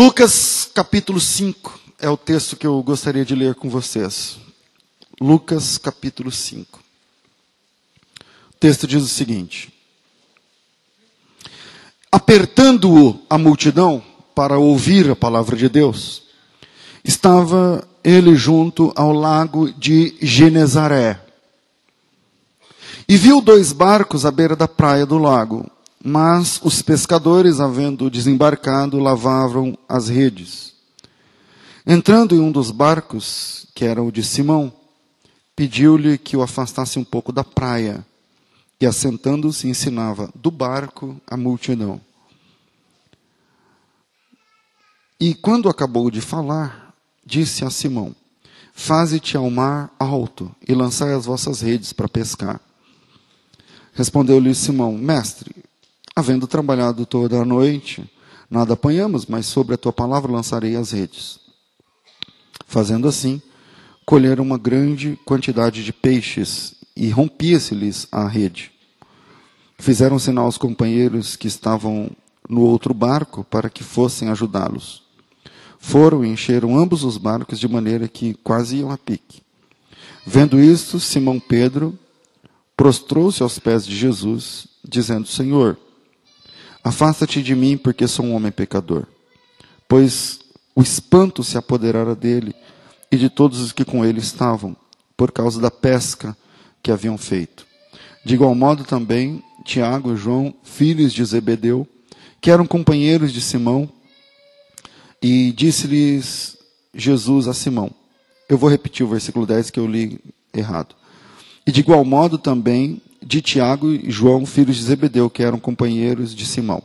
Lucas capítulo 5 é o texto que eu gostaria de ler com vocês. Lucas capítulo 5. O texto diz o seguinte: Apertando-o a multidão para ouvir a palavra de Deus, estava ele junto ao lago de Genezaré. E viu dois barcos à beira da praia do lago, mas os pescadores, havendo desembarcado, lavavam as redes. Entrando em um dos barcos, que era o de Simão, pediu-lhe que o afastasse um pouco da praia, e assentando-se ensinava do barco a multidão. E quando acabou de falar, disse a Simão: Faze-te ao mar alto e lançai as vossas redes para pescar. Respondeu-lhe Simão: Mestre, havendo trabalhado toda a noite, nada apanhamos, mas sobre a tua palavra lançarei as redes. Fazendo assim, colheram uma grande quantidade de peixes e rompia-se-lhes a rede. Fizeram sinal aos companheiros que estavam no outro barco para que fossem ajudá-los. Foram e encheram ambos os barcos de maneira que quase iam a pique. Vendo isto, Simão Pedro prostrou-se aos pés de Jesus, dizendo: Senhor, afasta-te de mim, porque sou um homem pecador. Pois o espanto se apoderara dele e de todos os que com ele estavam, por causa da pesca que haviam feito. De igual modo também Tiago e João, filhos de Zebedeu, que eram companheiros de Simão, e disse-lhes Jesus a Simão. Eu vou repetir o versículo 10 que eu li errado. E de igual modo também de Tiago e João, filhos de Zebedeu, que eram companheiros de Simão.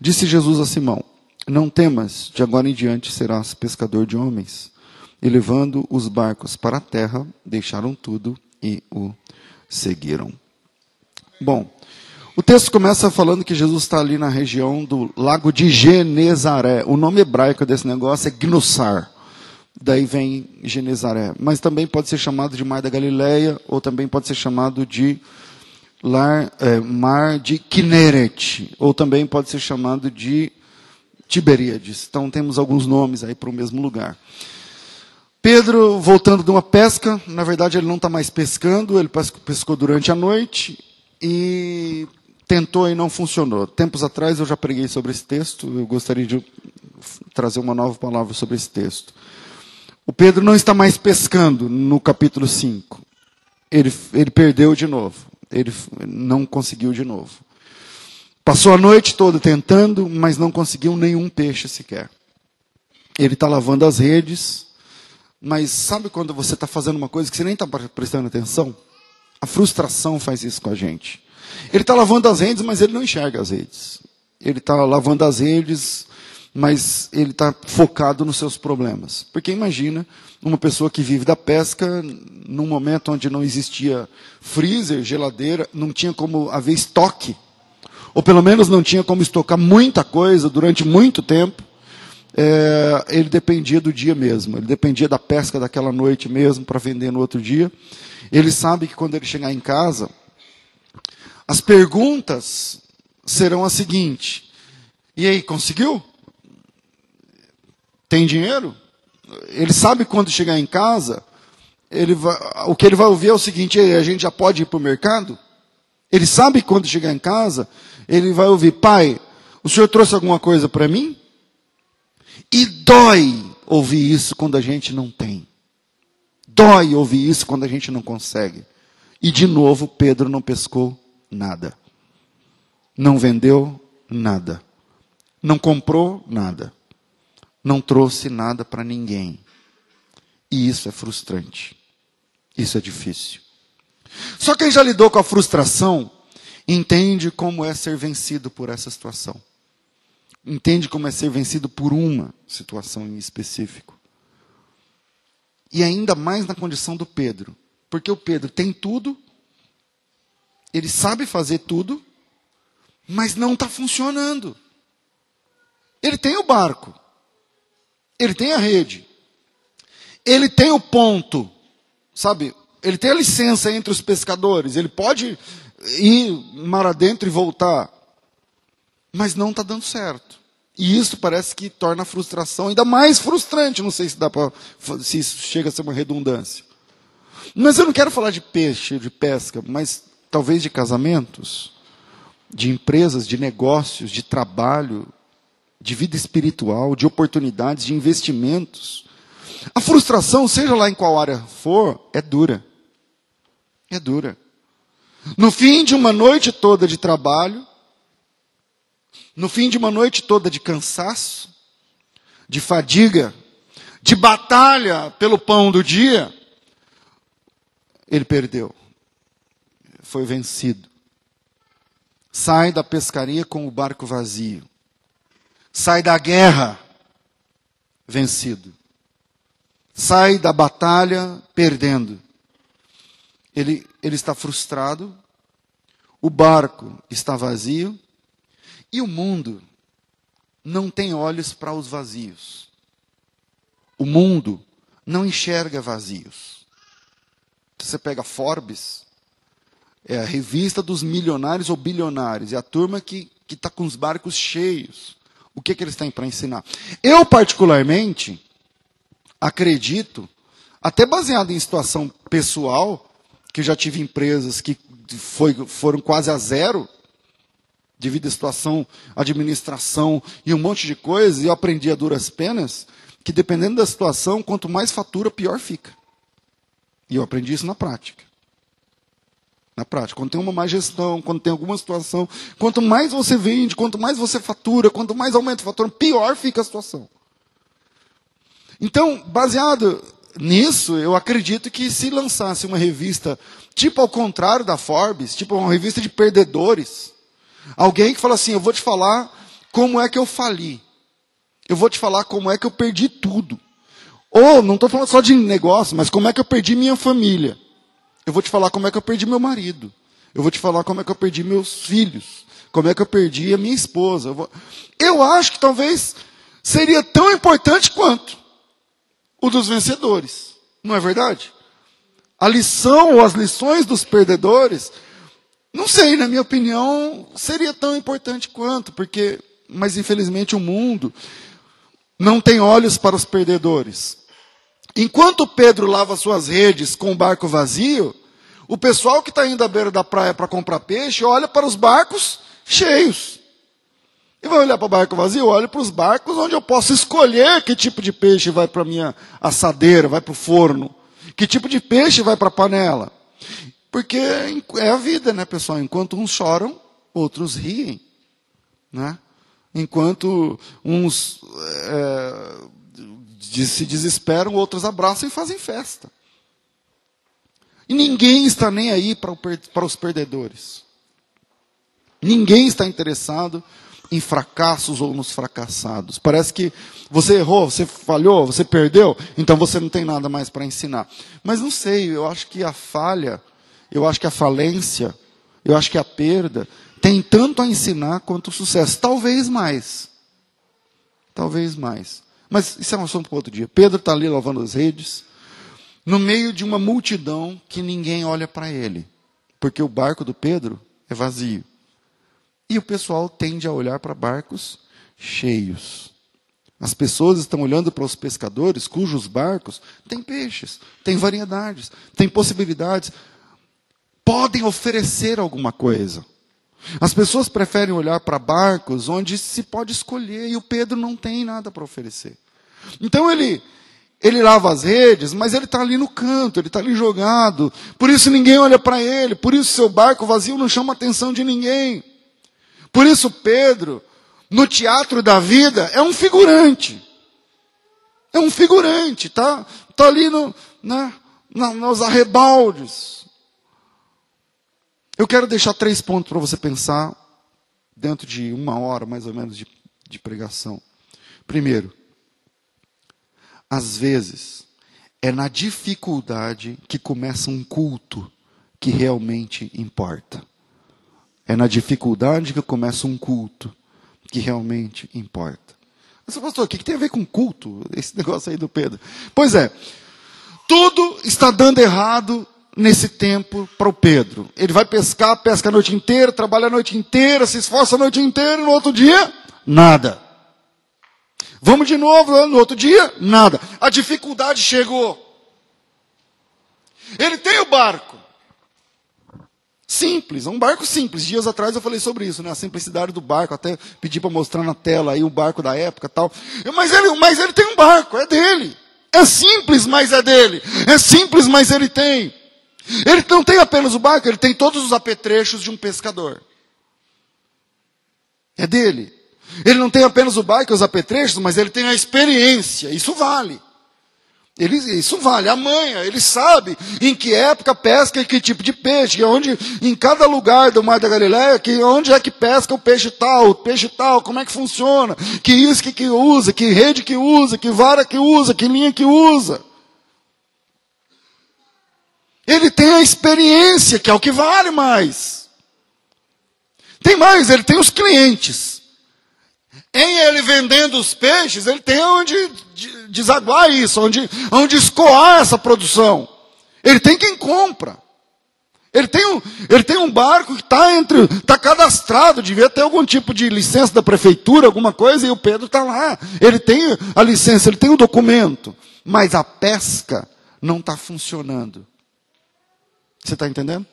Disse Jesus a Simão: Não temas, de agora em diante serás pescador de homens. E levando os barcos para a terra, deixaram tudo e o seguiram. Bom, o texto começa falando que Jesus está ali na região do lago de Genezaré. O nome hebraico desse negócio é Gnussar. Daí vem Genezaré. Mas também pode ser chamado de Mar da Galileia, ou também pode ser chamado de lar, é, Mar de Kinneret, ou também pode ser chamado de Tiberíades. Então temos alguns nomes aí para o mesmo lugar. Pedro, voltando de uma pesca, na verdade ele não está mais pescando, ele pescou durante a noite e tentou e não funcionou. Tempos atrás eu já preguei sobre esse texto, eu gostaria de trazer uma nova palavra sobre esse texto. O Pedro não está mais pescando no capítulo 5. Ele, ele perdeu de novo. Ele não conseguiu de novo. Passou a noite toda tentando, mas não conseguiu nenhum peixe sequer. Ele está lavando as redes, mas sabe quando você está fazendo uma coisa que você nem está prestando atenção? A frustração faz isso com a gente. Ele está lavando as redes, mas ele não enxerga as redes. Ele está lavando as redes, mas ele está focado nos seus problemas. Porque imagina uma pessoa que vive da pesca num momento onde não existia freezer, geladeira, não tinha como haver estoque, ou pelo menos não tinha como estocar muita coisa durante muito tempo. É, ele dependia do dia mesmo, ele dependia da pesca daquela noite mesmo para vender no outro dia. Ele sabe que quando ele chegar em casa, as perguntas serão as seguintes: e aí, conseguiu? Tem dinheiro? Ele sabe quando chegar em casa, ele vai, o que ele vai ouvir é o seguinte: a gente já pode ir para o mercado? Ele sabe quando chegar em casa, ele vai ouvir: pai, o senhor trouxe alguma coisa para mim? E dói ouvir isso quando a gente não tem. Dói ouvir isso quando a gente não consegue. E de novo, Pedro não pescou nada. Não vendeu nada. Não comprou nada. Não trouxe nada para ninguém. E isso é frustrante. Isso é difícil. Só quem já lidou com a frustração entende como é ser vencido por essa situação. Entende como é ser vencido por uma situação em específico. E ainda mais na condição do Pedro. Porque o Pedro tem tudo ele sabe fazer tudo, mas não está funcionando. Ele tem o barco, ele tem a rede, ele tem o ponto, sabe? Ele tem a licença entre os pescadores, ele pode ir mar adentro e voltar, mas não está dando certo. E isso parece que torna a frustração ainda mais frustrante. Não sei se dá para se isso chega a ser uma redundância. Mas eu não quero falar de peixe, de pesca, mas talvez de casamentos, de empresas, de negócios, de trabalho, de vida espiritual, de oportunidades, de investimentos. A frustração, seja lá em qual área for, é dura. É dura. No fim de uma noite toda de trabalho, no fim de uma noite toda de cansaço, de fadiga, de batalha pelo pão do dia, ele perdeu. Foi vencido. Sai da pescaria com o barco vazio. Sai da guerra vencido. Sai da batalha perdendo. Ele, ele está frustrado, o barco está vazio e o mundo não tem olhos para os vazios. O mundo não enxerga vazios. Você pega Forbes, é a revista dos milionários ou bilionários, é a turma que está com os barcos cheios. O que, que eles têm para ensinar? Eu, particularmente, acredito, até baseado em situação pessoal, que já tive empresas que foi, foram quase a zero, devido à situação, administração e um monte de coisas, e eu aprendi a duras penas, que dependendo da situação, quanto mais fatura, pior fica. E eu aprendi isso na prática. Na prática, quando tem uma má gestão, quando tem alguma situação, quanto mais você vende, quanto mais você fatura, quanto mais aumenta o fatura, pior fica a situação. Então, baseado nisso, eu acredito que se lançasse uma revista, tipo ao contrário da Forbes, tipo uma revista de perdedores, alguém que fala assim: eu vou te falar como é que eu fali, eu vou te falar como é que eu perdi tudo. Ou, não estou falando só de negócio, mas como é que eu perdi minha família. Eu vou te falar como é que eu perdi meu marido. Eu vou te falar como é que eu perdi meus filhos. Como é que eu perdi a minha esposa. Eu, vou... eu acho que talvez seria tão importante quanto o dos vencedores. Não é verdade? A lição ou as lições dos perdedores, não sei, na minha opinião, seria tão importante quanto, porque, mas infelizmente o mundo não tem olhos para os perdedores. Enquanto Pedro lava suas redes com o barco vazio, o pessoal que está indo à beira da praia para comprar peixe olha para os barcos cheios. E vai olhar para o barco vazio? Olho para os barcos onde eu posso escolher que tipo de peixe vai para a minha assadeira, vai para o forno. Que tipo de peixe vai para a panela. Porque é a vida, né, pessoal? Enquanto uns choram, outros riem. Né? Enquanto uns é, se desesperam, outros abraçam e fazem festa. E ninguém está nem aí para, os perdedores. Ninguém está interessado em fracassos ou nos fracassados. Parece que você errou, você falhou, você perdeu, então você não tem nada mais para ensinar. Mas não sei, eu acho que a falha, eu acho que a falência, eu acho que a perda tem tanto a ensinar quanto o sucesso. Talvez mais. Talvez mais. Mas isso é um assunto para outro dia. Pedro está ali lavando as redes, no meio de uma multidão que ninguém olha para ele, porque o barco do Pedro é vazio. E o pessoal tende a olhar para barcos cheios. As pessoas estão olhando para os pescadores cujos barcos têm peixes, têm variedades, têm possibilidades, podem oferecer alguma coisa. As pessoas preferem olhar para barcos onde se pode escolher e o Pedro não tem nada para oferecer. Então ele ele lava as redes, mas ele está ali no canto, ele está ali jogado. Por isso ninguém olha para ele, por isso seu barco vazio não chama a atenção de ninguém. Por isso, Pedro, no teatro da vida, é um figurante. É um figurante, tá? Está ali no, na, nos arrebaldes. Eu quero deixar três pontos para você pensar dentro de uma hora, mais ou menos, de, de pregação. Primeiro, às vezes, é na dificuldade que começa um culto que realmente importa. É na dificuldade que começa um culto que realmente importa. Mas, pastor, o que tem a ver com culto? Esse negócio aí do Pedro. Pois é, tudo está dando errado nesse tempo para o Pedro. Ele vai pescar, pesca a noite inteira, trabalha a noite inteira, se esforça a noite inteira, e no outro dia, nada. Vamos de novo, no outro dia, nada. A dificuldade chegou. Ele tem o barco. Simples, é um barco simples. Dias atrás eu falei sobre isso, né? A simplicidade do barco, até pedi para mostrar na tela aí o barco da época tal. Mas ele, mas ele tem um barco, é dele. É simples, mas é dele. É simples, mas ele tem. Ele não tem apenas o barco, ele tem todos os apetrechos de um pescador. É dele. Ele não tem apenas o barco e os apetrechos, mas ele tem a experiência. Isso vale. Ele, isso vale, a manha, ele sabe em que época pesca e que tipo de peixe, onde, em cada lugar do Mar da Galileia, que, onde é que pesca o peixe tal, o peixe tal, como é que funciona, que isque que usa, que rede que usa, que vara que usa, que linha que usa. Ele tem a experiência, que é o que vale mais. Tem mais, ele tem os clientes. Em ele vendendo os peixes, ele tem onde desaguar isso, onde, onde escoar essa produção. Ele tem quem compra. Ele tem um, ele tem um barco que está entre, está cadastrado, devia ter algum tipo de licença da prefeitura, alguma coisa, e o Pedro está lá. Ele tem a licença, ele tem o documento, mas a pesca não está funcionando. Você está entendendo?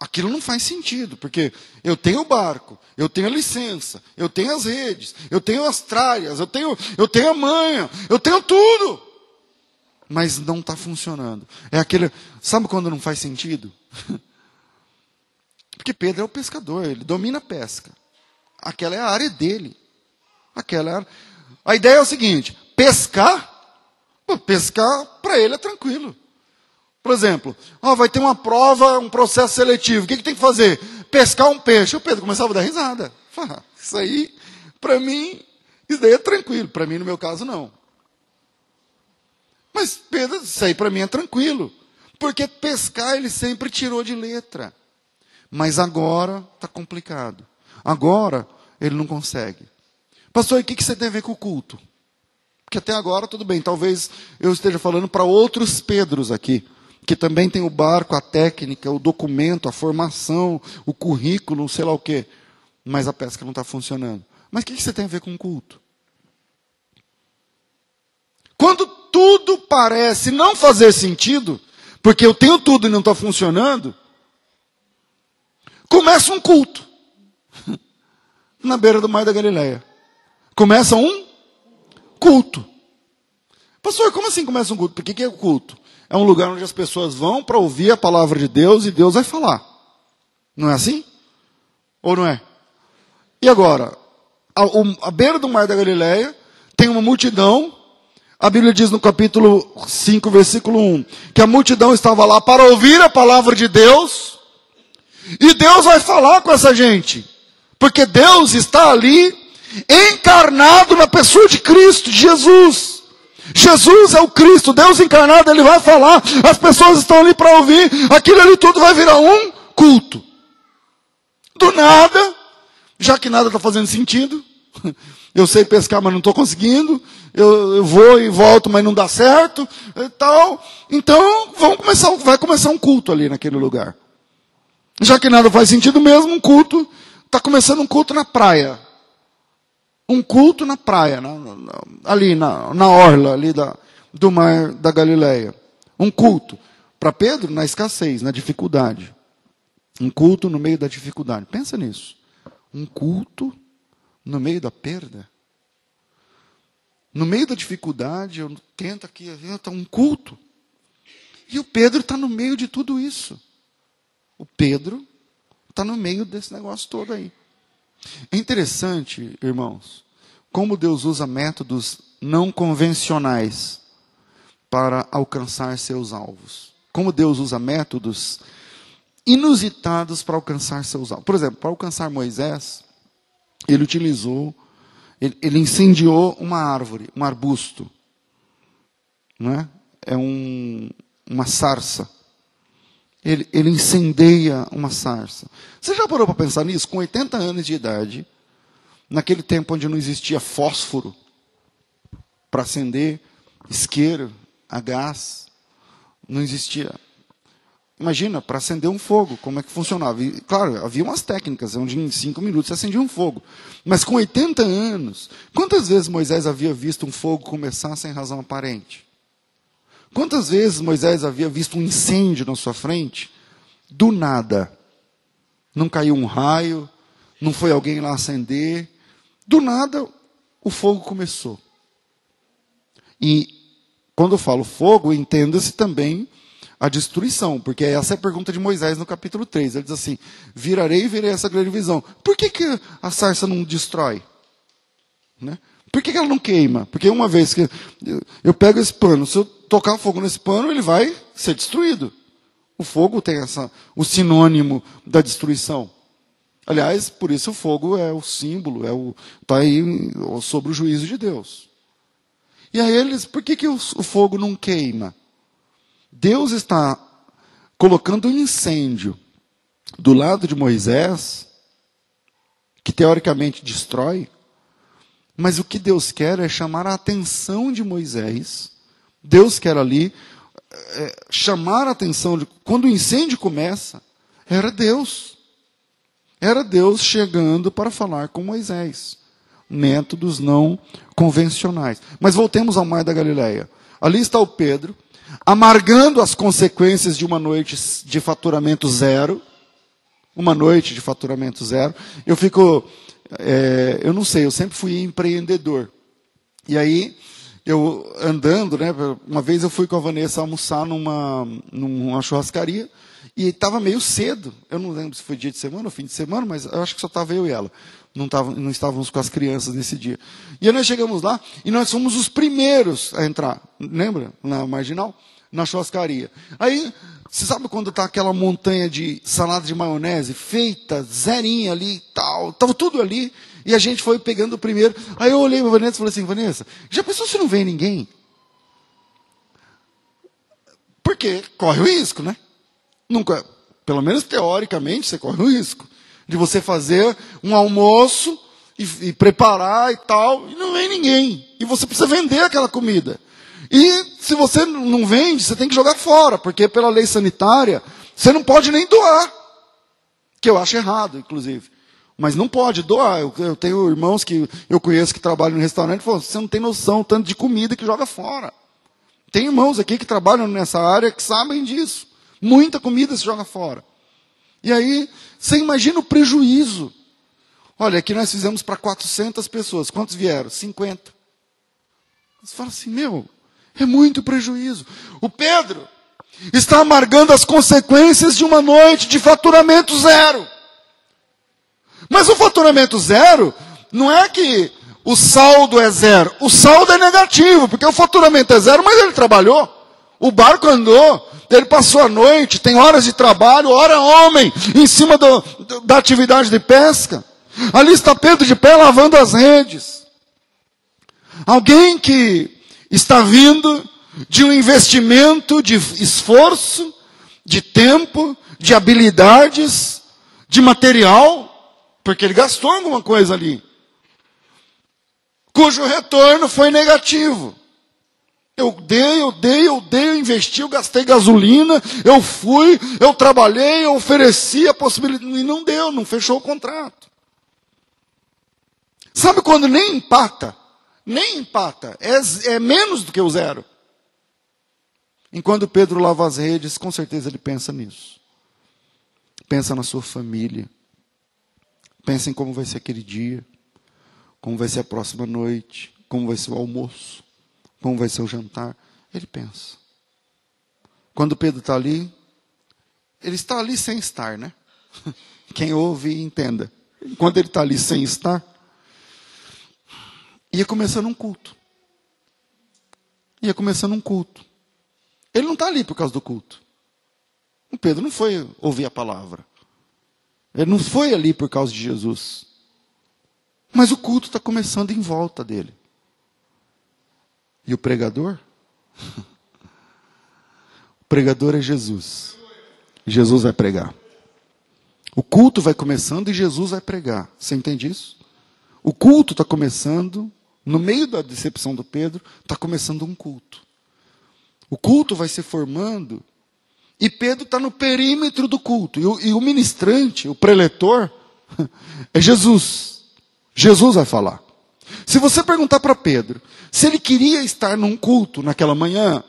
Aquilo não faz sentido, porque eu tenho o barco, eu tenho a licença, eu tenho as redes, eu tenho as tralhas, eu tenho, eu tenho a manha, eu tenho tudo. Mas não está funcionando. É aquele. Sabe quando não faz sentido? Porque Pedro é o pescador, ele domina a pesca. Aquela é a área dele. Aquela é a... a ideia é o seguinte: pescar, pescar para ele é tranquilo. Por exemplo, ó, vai ter uma prova, um processo seletivo. O que, que tem que fazer? Pescar um peixe. O Pedro começava a dar risada. Fala, isso aí, para mim, isso daí é tranquilo. Para mim, no meu caso, não. Mas Pedro, isso aí para mim é tranquilo. Porque pescar ele sempre tirou de letra. Mas agora está complicado. Agora ele não consegue. Pastor, o que, que você tem a ver com o culto? Porque até agora tudo bem, talvez eu esteja falando para outros Pedros aqui que também tem o barco, a técnica, o documento, a formação, o currículo, sei lá o quê. Mas a pesca não está funcionando. Mas o que você tem a ver com o culto? Quando tudo parece não fazer sentido, porque eu tenho tudo e não está funcionando, começa um culto. Na beira do mar da Galileia. Começa um culto. Pastor, como assim começa um culto? Por que, que é o culto? É um lugar onde as pessoas vão para ouvir a palavra de Deus e Deus vai falar. Não é assim? Ou não é? E agora, a, a beira do mar da Galileia tem uma multidão. A Bíblia diz no capítulo 5, versículo 1, que a multidão estava lá para ouvir a palavra de Deus. E Deus vai falar com essa gente. Porque Deus está ali encarnado na pessoa de Cristo, Jesus. Jesus é o Cristo, Deus encarnado, ele vai falar, as pessoas estão ali para ouvir, aquilo ali tudo vai virar um culto. Do nada, já que nada está fazendo sentido, eu sei pescar, mas não estou conseguindo, eu, eu, vou e volto, mas não dá certo, e tal. Então, vamos começar, vai começar um culto ali naquele lugar. Já que nada faz sentido mesmo, um culto, está começando um culto na praia um culto na praia, na, na, ali na, na orla ali da, do mar da Galileia. Um culto. Para Pedro, na escassez, na dificuldade. Um culto no meio da dificuldade. Pensa nisso. Um culto no meio da perda. No meio da dificuldade, eu tento aqui, está um culto. E o Pedro está no meio de tudo isso. O Pedro está no meio desse negócio todo aí. É interessante, irmãos, como Deus usa métodos não convencionais para alcançar seus alvos. Como Deus usa métodos inusitados para alcançar seus alvos. Por exemplo, para alcançar Moisés, ele utilizou, ele, ele incendiou uma árvore, um arbusto. Não é? É um, uma sarça ele, ele incendeia uma sarça. Você já parou para pensar nisso? Com 80 anos de idade, naquele tempo onde não existia fósforo para acender, isqueiro, a gás, não existia. Imagina, para acender um fogo, como é que funcionava? E, claro, havia umas técnicas, onde em cinco minutos você acendia um fogo. Mas com 80 anos, quantas vezes Moisés havia visto um fogo começar sem razão aparente? Quantas vezes Moisés havia visto um incêndio na sua frente? Do nada. Não caiu um raio, não foi alguém lá acender. Do nada, o fogo começou. E quando eu falo fogo, entenda-se também a destruição, porque essa é a pergunta de Moisés no capítulo 3. Ele diz assim: Virarei e verei essa grande visão. Por que, que a sarça não destrói? Né? Por que, que ela não queima? Porque uma vez que eu pego esse pano, se eu tocar fogo nesse pano, ele vai ser destruído. O fogo tem essa, o sinônimo da destruição. Aliás, por isso o fogo é o símbolo, é o está aí sobre o juízo de Deus. E aí eles, por que, que o, o fogo não queima? Deus está colocando um incêndio do lado de Moisés, que teoricamente destrói, mas o que Deus quer é chamar a atenção de Moisés. Deus quer ali é, chamar a atenção de. Quando o incêndio começa, era Deus. Era Deus chegando para falar com Moisés. Métodos não convencionais. Mas voltemos ao Mar da Galileia. Ali está o Pedro, amargando as consequências de uma noite de faturamento zero. Uma noite de faturamento zero. Eu fico. É, eu não sei, eu sempre fui empreendedor. E aí, eu andando, né? Uma vez eu fui com a Vanessa almoçar numa, numa churrascaria e estava meio cedo. Eu não lembro se foi dia de semana ou fim de semana, mas eu acho que só estava eu e ela. Não, tava, não estávamos com as crianças nesse dia. E aí nós chegamos lá e nós fomos os primeiros a entrar. Lembra? Na marginal? Na churrascaria. Aí, você sabe quando está aquela montanha de salada de maionese feita, zerinha ali e tal, estava tudo ali. E a gente foi pegando o primeiro. Aí eu olhei para Vanessa e falei assim, Vanessa, já pensou se não vem ninguém? Porque corre o risco, né? Nunca, pelo menos teoricamente, você corre o risco de você fazer um almoço e, e preparar e tal, e não vem ninguém. E você precisa vender aquela comida. E se você não vende, você tem que jogar fora, porque pela lei sanitária, você não pode nem doar. Que eu acho errado, inclusive. Mas não pode doar. Eu, eu tenho irmãos que eu conheço que trabalham no restaurante e falam: você não tem noção tanto de comida que joga fora. Tem irmãos aqui que trabalham nessa área que sabem disso. Muita comida se joga fora. E aí, você imagina o prejuízo. Olha, aqui nós fizemos para 400 pessoas. Quantos vieram? 50. Você fala assim: meu, é muito prejuízo. O Pedro está amargando as consequências de uma noite de faturamento zero. Mas o faturamento zero não é que o saldo é zero. O saldo é negativo, porque o faturamento é zero, mas ele trabalhou. O barco andou, ele passou a noite, tem horas de trabalho, hora homem, em cima do, da atividade de pesca. Ali está Pedro de pé lavando as redes. Alguém que está vindo de um investimento de esforço, de tempo, de habilidades, de material, porque ele gastou alguma coisa ali, cujo retorno foi negativo. Eu dei, eu dei, eu dei, eu investi, eu gastei gasolina, eu fui, eu trabalhei, eu ofereci a possibilidade, e não deu, não fechou o contrato. Sabe quando nem empata? Nem empata, é, é menos do que o zero. Enquanto Pedro lava as redes, com certeza ele pensa nisso. Pensa na sua família, Pensa em como vai ser aquele dia, como vai ser a próxima noite, como vai ser o almoço, como vai ser o jantar. Ele pensa. Quando Pedro está ali, ele está ali sem estar, né? Quem ouve, entenda. Quando ele está ali sem estar, ia começando um culto. Ia começando um culto. Ele não está ali por causa do culto. O Pedro não foi ouvir a palavra. Ele não foi ali por causa de Jesus. Mas o culto está começando em volta dele. E o pregador? o pregador é Jesus. Jesus vai pregar. O culto vai começando e Jesus vai pregar. Você entende isso? O culto está começando, no meio da decepção do Pedro, está começando um culto. O culto vai se formando E Pedro está no perímetro do culto. E o, e o ministrante, o preletor, é Jesus. Jesus vai falar. Se você perguntar para Pedro se ele queria estar num culto naquela manhã,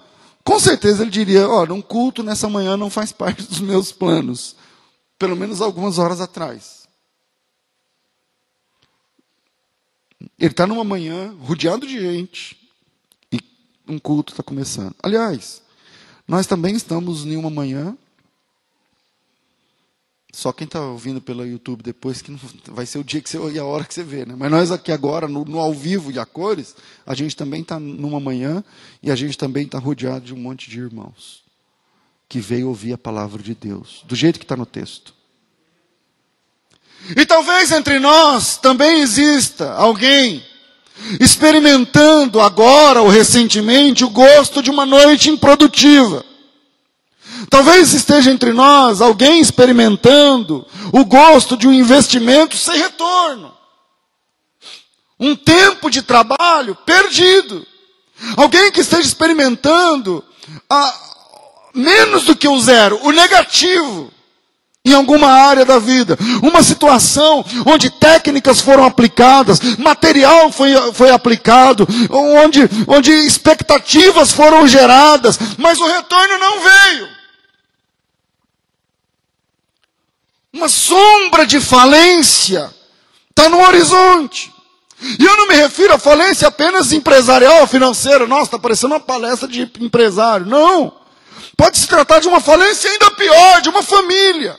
com certeza ele diria: Olha, um culto nessa manhã não faz parte dos meus planos. Pelo menos algumas horas atrás. Ele está numa manhã, rodeado de gente, e um culto está começando. Aliás, nós também estamos em uma manhã só quem está ouvindo pelo YouTube depois, que vai ser o dia que você e a hora que você vê. Né? Mas nós aqui agora, no, no ao vivo e a cores, a gente também está numa manhã e a gente também está rodeado de um monte de irmãos que veio ouvir a palavra de Deus, do jeito que está no texto. E talvez entre nós também exista alguém experimentando agora ou recentemente o gosto de uma noite improdutiva Talvez esteja entre nós alguém experimentando o gosto de um investimento sem retorno. Um tempo de trabalho perdido. Alguém que esteja experimentando a, menos do que o zero, o negativo, em alguma área da vida. Uma situação onde técnicas foram aplicadas, material foi, foi aplicado, onde, onde expectativas foram geradas, mas o retorno não veio. Uma sombra de falência está no horizonte. E eu não me refiro a falência apenas empresarial, financeira. Nossa, está parecendo uma palestra de empresário. Não. Pode se tratar de uma falência ainda pior, de uma família.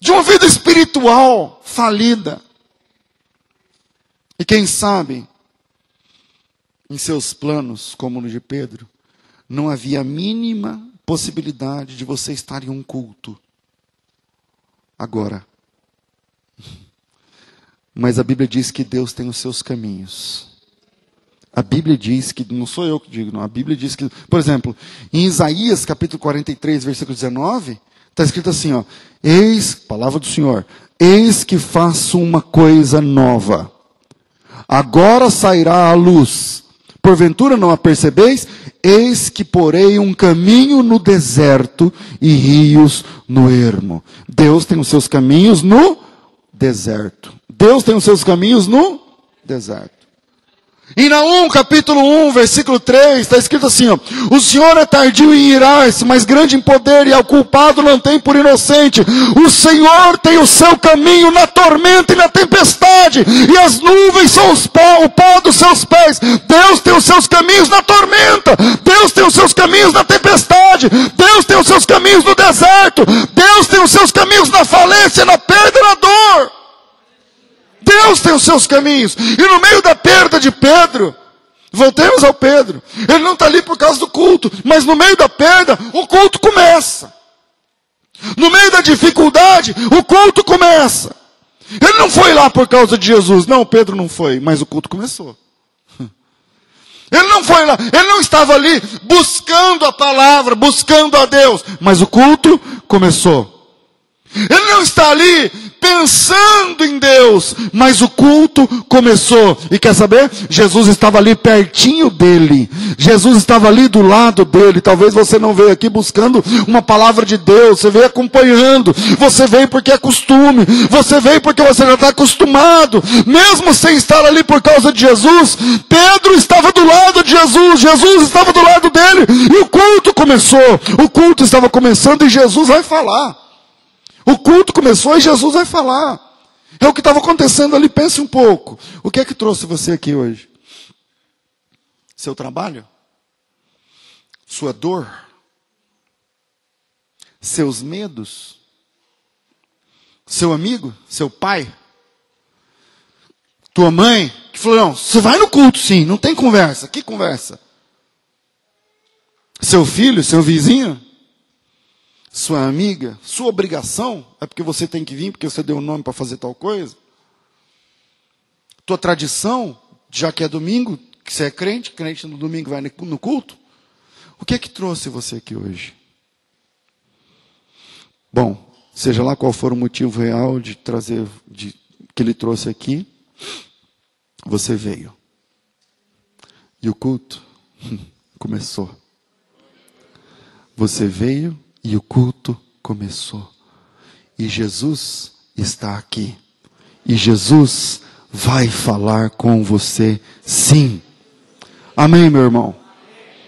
De uma vida espiritual falida. E quem sabe, em seus planos, como no de Pedro, não havia a mínima possibilidade de você estar em um culto. Agora. Mas a Bíblia diz que Deus tem os seus caminhos. A Bíblia diz que, não sou eu que digo, não, a Bíblia diz que, por exemplo, em Isaías capítulo 43, versículo 19, está escrito assim, ó, eis, palavra do Senhor, eis que faço uma coisa nova. Agora sairá a luz. Porventura não a percebeis? Eis que porei um caminho no deserto e rios no ermo. Deus tem os seus caminhos no deserto. Deus tem os seus caminhos no deserto. Em Naum, capítulo 1, versículo 3, está escrito assim: ó, O Senhor é tardio em irar-se, mas grande em poder, e ao culpado não tem por inocente. O Senhor tem o seu caminho na tormenta e na tempestade, e as nuvens são pó, o pó dos seus pés. Deus tem os seus caminhos na tormenta, Deus tem os seus caminhos na tempestade, Deus tem os seus caminhos no deserto, Deus tem os seus caminhos na falência, na perda, na. Deus tem os seus caminhos. E no meio da perda de Pedro, voltemos ao Pedro. Ele não está ali por causa do culto, mas no meio da perda, o culto começa. No meio da dificuldade, o culto começa. Ele não foi lá por causa de Jesus. Não, Pedro não foi, mas o culto começou. Ele não foi lá, ele não estava ali buscando a palavra, buscando a Deus, mas o culto começou. Ele não está ali pensando em Deus, mas o culto começou. E quer saber? Jesus estava ali pertinho dele. Jesus estava ali do lado dele. Talvez você não veio aqui buscando uma palavra de Deus, você veio acompanhando. Você veio porque é costume. Você veio porque você já está acostumado. Mesmo sem estar ali por causa de Jesus, Pedro estava do lado de Jesus. Jesus estava do lado dele. E o culto começou. O culto estava começando e Jesus vai falar. O culto começou e Jesus vai falar. É o que estava acontecendo ali. Pense um pouco. O que é que trouxe você aqui hoje? Seu trabalho? Sua dor? Seus medos? Seu amigo? Seu pai? Tua mãe? Que falou: não, você vai no culto sim, não tem conversa. Que conversa? Seu filho? Seu vizinho? Sua amiga, sua obrigação é porque você tem que vir, porque você deu o um nome para fazer tal coisa. Tua tradição, já que é domingo, que você é crente, crente no domingo vai no culto. O que é que trouxe você aqui hoje? Bom, seja lá qual for o motivo real de trazer, de, que ele trouxe aqui, você veio. E o culto começou. Você veio e o culto começou. E Jesus está aqui. E Jesus vai falar com você, sim. Amém, meu irmão?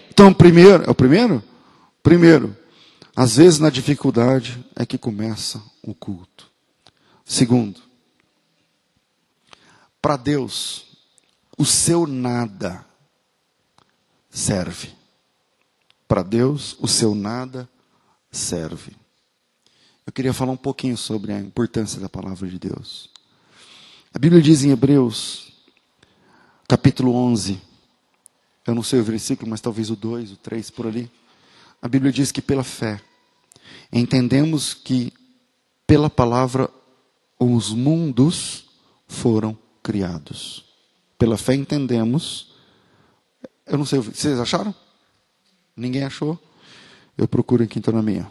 Então, primeiro, é o primeiro? Primeiro, às vezes na dificuldade é que começa o culto. Segundo, para Deus, o seu nada serve. Para Deus, o seu nada serve. Eu queria falar um pouquinho sobre a importância da palavra de Deus. A Bíblia diz em Hebreus, capítulo 11, eu não sei o versículo, mas talvez o 2, o 3 por ali. A Bíblia diz que pela fé entendemos que pela palavra os mundos foram criados. Pela fé entendemos. Eu não sei, vocês acharam? Ninguém achou? Eu procuro aqui então na minha.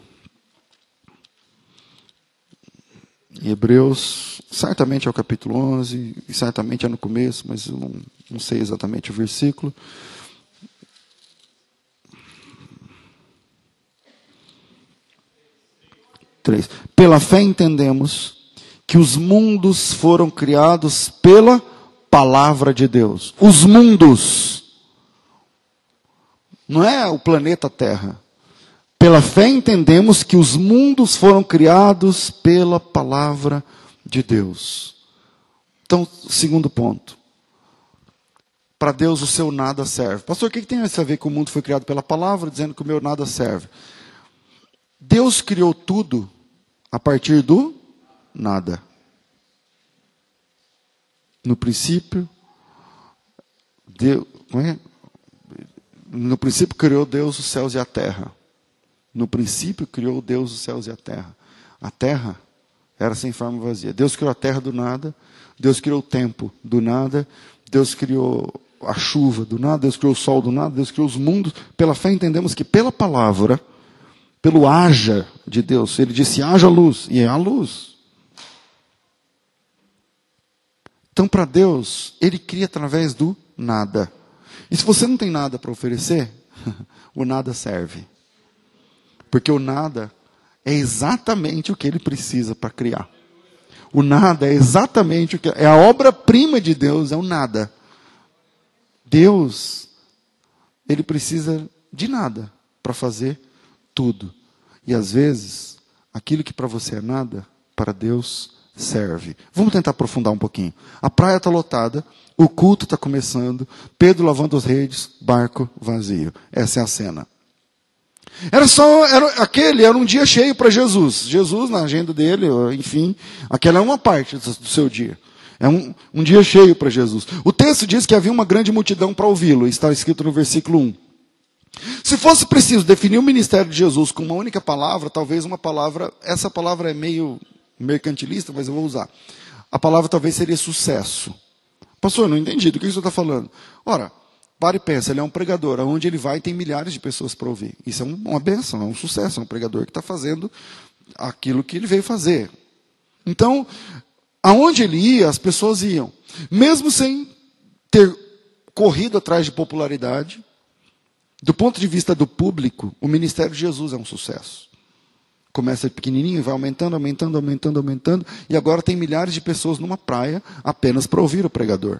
Hebreus, certamente é o capítulo 11, e certamente é no começo, mas eu não, não sei exatamente o versículo. Três. Pela fé entendemos que os mundos foram criados pela palavra de Deus. Os mundos. Não é o planeta Terra. Pela fé entendemos que os mundos foram criados pela palavra de Deus. Então, segundo ponto. Para Deus o seu nada serve. Pastor, o que tem a ver com o mundo foi criado pela palavra, dizendo que o meu nada serve? Deus criou tudo a partir do nada. No princípio, Deus, é? no princípio criou Deus os céus e a terra. No princípio criou Deus os céus e a terra. A terra era sem forma vazia. Deus criou a terra do nada, Deus criou o tempo do nada, Deus criou a chuva do nada, Deus criou o sol do nada, Deus criou os mundos. Pela fé entendemos que pela palavra, pelo haja de Deus, ele disse haja luz, e é a luz. Então, para Deus, ele cria através do nada. E se você não tem nada para oferecer, o nada serve. Porque o nada é exatamente o que ele precisa para criar. O nada é exatamente o que é a obra-prima de Deus, é o nada. Deus ele precisa de nada para fazer tudo. E às vezes, aquilo que para você é nada, para Deus serve. Vamos tentar aprofundar um pouquinho. A praia está lotada, o culto está começando, Pedro lavando as redes, barco vazio. Essa é a cena. Era só, era, aquele era um dia cheio para Jesus. Jesus, na agenda dele, enfim, aquela é uma parte do, seu dia. É um, um dia cheio para Jesus. O texto diz que havia uma grande multidão para ouvi-lo, está escrito no versículo 1. Se fosse preciso definir o ministério de Jesus com uma única palavra, talvez uma palavra, essa palavra é meio mercantilista, mas eu vou usar. A palavra talvez seria sucesso. Pastor, não entendi, do que você está falando? Ora, para e pensa, ele é um pregador, aonde ele vai tem milhares de pessoas para ouvir. Isso é uma benção, é um sucesso, é um pregador que está fazendo aquilo que ele veio fazer. Então, aonde ele ia, as pessoas iam. Mesmo sem ter corrido atrás de popularidade, do ponto de vista do público, o ministério de Jesus é um sucesso. Começa pequenininho, vai aumentando, aumentando, aumentando, aumentando, e agora tem milhares de pessoas numa praia apenas para ouvir o pregador.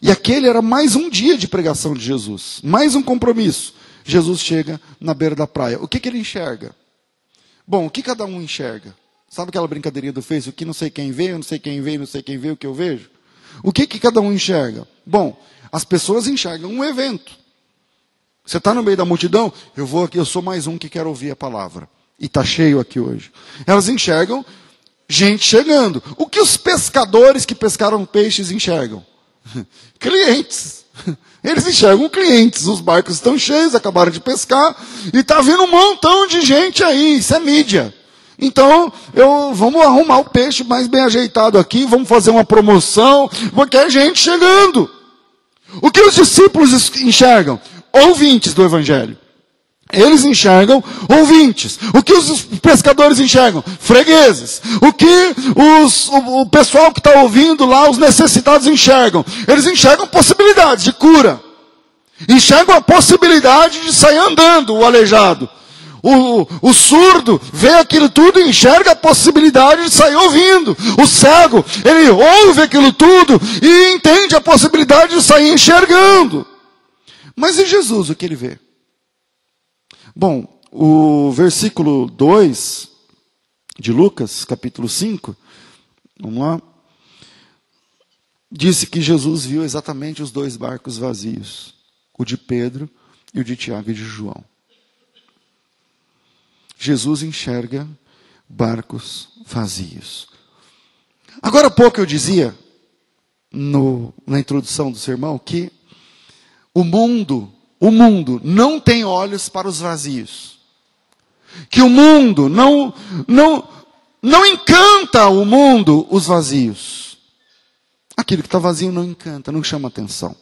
E aquele era mais um dia de pregação de Jesus, mais um compromisso. Jesus chega na beira da praia. O que, que ele enxerga? Bom, o que cada um enxerga? Sabe aquela brincadeirinha do Face? O que não sei quem vê, eu não sei quem vê, não sei quem vê o que eu vejo? O que, que cada um enxerga? Bom, as pessoas enxergam um evento. Você está no meio da multidão? Eu vou aqui, eu sou mais um que quer ouvir a palavra. E está cheio aqui hoje. Elas enxergam gente chegando. O que os pescadores que pescaram peixes enxergam? clientes. Eles enxergam clientes. Os barcos estão cheios, acabaram de pescar e está vindo um montão de gente aí. Isso é mídia. Então, eu, vamos arrumar o peixe mais bem ajeitado aqui, vamos fazer uma promoção, porque é gente chegando. O que os discípulos enxergam? Ouvintes do Evangelho. Eles enxergam ouvintes. O que os pescadores enxergam? Fregueses. O que os, o, o pessoal que está ouvindo lá, os necessitados enxergam? Eles enxergam possibilidades de cura. Enxergam a possibilidade de sair andando, o aleijado. O, o, surdo vê aquilo tudo e enxerga a possibilidade de sair ouvindo. O cego, ele ouve aquilo tudo e entende a possibilidade de sair enxergando. Mas e Jesus, o que ele vê? Bom, o versículo 2 de Lucas, capítulo 5, vamos lá, disse que Jesus viu exatamente os dois barcos vazios, o de Pedro e o de Tiago e de João. Jesus enxerga barcos vazios. Agora há pouco eu dizia, no, na introdução do sermão, que o mundo, o mundo não tem olhos para os vazios. Que o mundo não, não, não encanta o mundo os vazios. Aquilo que está vazio não encanta, não chama atenção.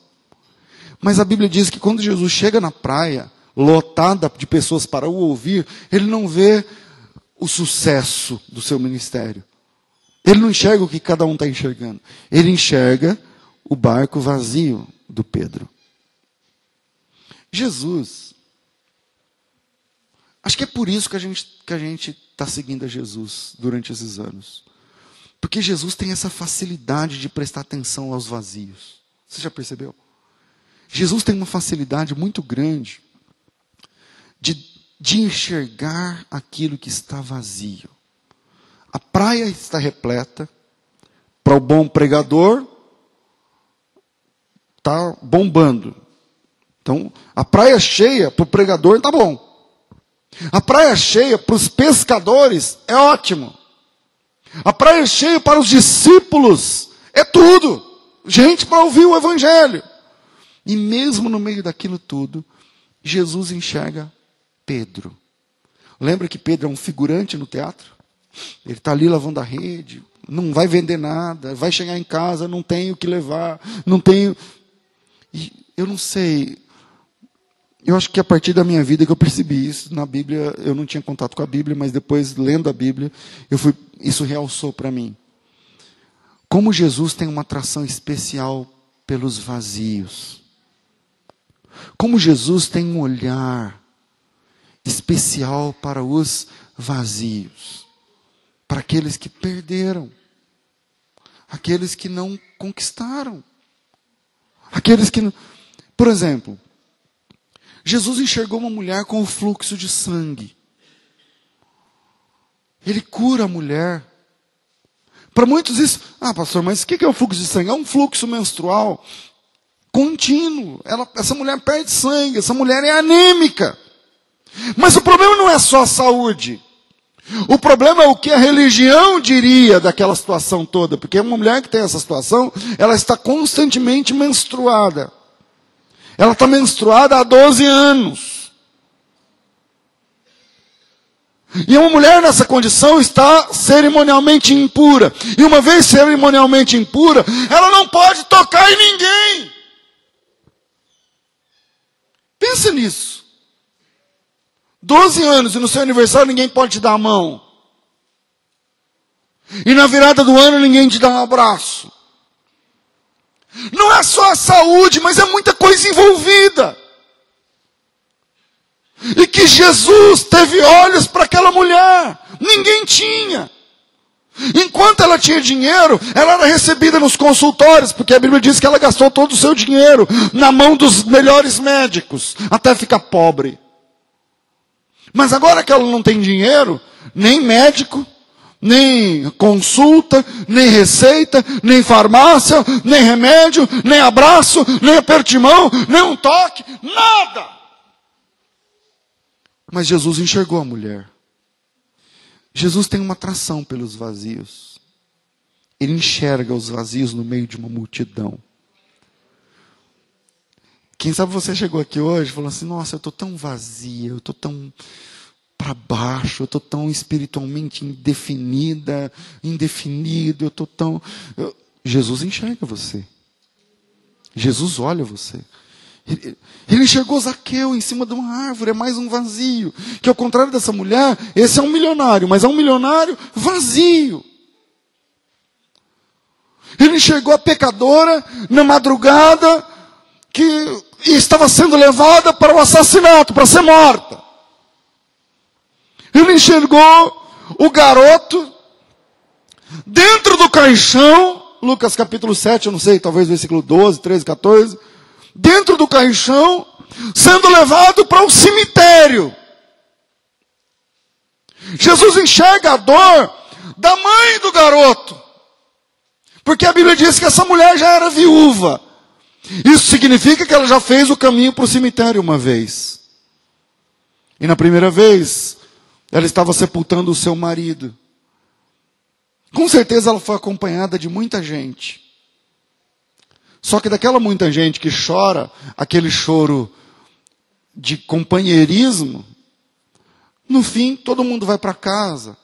Mas a Bíblia diz que quando Jesus chega na praia, lotada de pessoas para o ouvir, ele não vê o sucesso do seu ministério. Ele não enxerga o que cada um está enxergando. Ele enxerga o barco vazio do Pedro. Jesus. Acho que é por isso que a gente gente está seguindo a Jesus durante esses anos, porque Jesus tem essa facilidade de prestar atenção aos vazios. Você já percebeu? Jesus tem uma facilidade muito grande de, de enxergar aquilo que está vazio. A praia está repleta. Para o bom pregador, está bombando. Então, a praia cheia para o pregador está bom. A praia cheia para os pescadores é ótimo. A praia cheia para os discípulos é tudo. Gente para ouvir o evangelho. E mesmo no meio daquilo tudo, Jesus enxerga Pedro. Lembra que Pedro é um figurante no teatro? Ele está ali lavando a rede, não vai vender nada, vai chegar em casa, não tem o que levar, não tenho. E eu não sei, eu acho que a partir da minha vida que eu percebi isso. Na Bíblia, eu não tinha contato com a Bíblia, mas depois, lendo a Bíblia, eu fui, isso realçou para mim. Como Jesus tem uma atração especial pelos vazios. Como Jesus tem um olhar especial para os vazios. Para aqueles que perderam. Aqueles que não conquistaram. Aqueles que. Por exemplo, Jesus enxergou uma mulher com o fluxo de sangue. Ele cura a mulher. Para muitos isso, ah, pastor, mas o que é o fluxo de sangue? É um fluxo menstrual contínuo. Ela, essa mulher perde sangue, essa mulher é anêmica. Mas o problema não é só a saúde. O problema é o que a religião diria daquela situação toda, porque uma mulher que tem essa situação, ela está constantemente menstruada. Ela está menstruada há 12 anos. E uma mulher nessa condição está cerimonialmente impura. E uma vez cerimonialmente impura, ela não pode tocar em ninguém. Pensa nisso. 12 anos e no seu aniversário ninguém pode te dar a mão. E na virada do ano ninguém te dá um abraço. Não é só a saúde, mas é muita coisa envolvida. E que Jesus teve olhos para aquela mulher, ninguém tinha. Enquanto ela tinha dinheiro, ela era recebida nos consultórios, porque a Bíblia diz que ela gastou todo o seu dinheiro na mão dos melhores médicos, até ficar pobre. Mas agora que ela não tem dinheiro, nem médico, nem consulta, nem receita, nem farmácia, nem remédio, nem abraço, nem aperto de mão, nem um toque, nada. Mas Jesus enxergou a mulher. Jesus tem uma atração pelos vazios. Ele enxerga os vazios no meio de uma multidão. Quem sabe você chegou aqui hoje falou assim: Nossa, eu estou tão vazia, eu estou tão para baixo, eu estou tão espiritualmente indefinida, indefinido, eu estou tão. Eu... Jesus enxerga você. Jesus olha você. Ele, ele enxergou Zaqueu em cima de uma árvore, é mais um vazio. Que ao contrário dessa mulher, esse é um milionário, mas é um milionário vazio. Ele enxergou a pecadora na madrugada, que, estava sendo levada para o assassinato, para ser morta. Ele enxergou o garoto dentro do caixão, Lucas capítulo 7, eu não sei, talvez versículo 12, 13, 14, dentro do caixão, sendo levado para o cemitério. Jesus enxerga a dor da mãe do garoto. Porque a Bíblia diz que essa mulher já era viúva. Isso significa que ela já fez o caminho para o cemitério uma vez. E na primeira vez, ela estava sepultando o seu marido. Com certeza ela foi acompanhada de muita gente. Só que daquela muita gente que chora, aquele choro de companheirismo, no fim todo mundo vai para casa.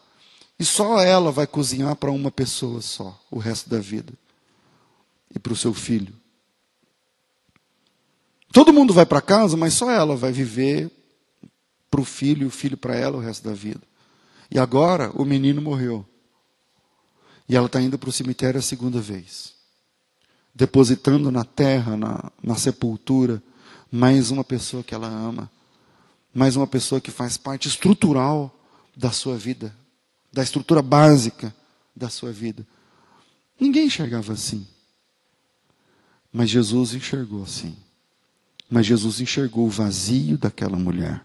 E só ela vai cozinhar para uma pessoa só, o resto da vida. E para o seu filho. Todo mundo vai para casa, mas só ela vai viver para o filho e o filho para ela o resto da vida. E agora o menino morreu. E ela está indo para o cemitério a segunda vez. Depositando na terra, na, na sepultura, mais uma pessoa que ela ama. Mais uma pessoa que faz parte estrutural da sua vida da estrutura básica da sua vida. Ninguém enxergava assim. Mas Jesus enxergou assim. Mas Jesus enxergou o vazio daquela mulher.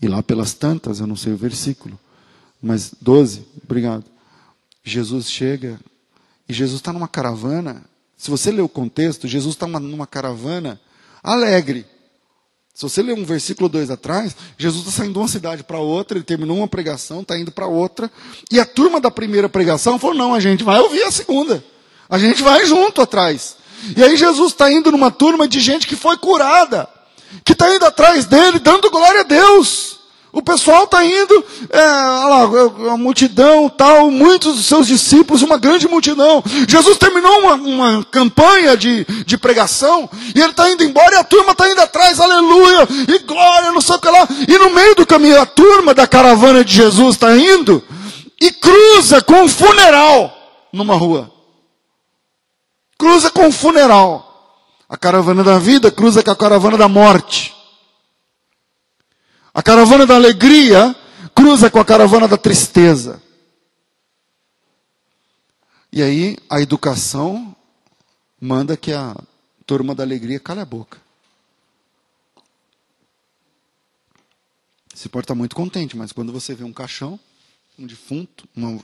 E lá pelas tantas, eu não sei o versículo, mas 12, obrigado. Jesus chega e Jesus está numa caravana. Se você ler o contexto, Jesus está numa caravana alegre. Se você ler um versículo 2 atrás, Jesus está saindo de uma cidade para outra, ele terminou uma pregação, está indo para outra, e a turma da primeira pregação falou: não, a gente vai ouvir a segunda, a gente vai junto atrás. E aí Jesus está indo numa turma de gente que foi curada, que está indo atrás dele, dando glória a Deus. O pessoal está indo, é, lá, a multidão, tal, muitos dos seus discípulos, uma grande multidão. Jesus terminou uma, uma campanha de, de pregação e ele está indo embora e a turma está indo atrás, aleluia, e glória, não sei o que lá. E no meio do caminho, a turma da caravana de Jesus está indo e cruza com um funeral numa rua. Cruza com um funeral. A caravana da vida cruza com a caravana da morte. A caravana da alegria cruza com a caravana da tristeza. E aí a educação manda que a turma da alegria cale a boca. Você pode estar muito contente, mas quando você vê um caixão, um defunto, uma,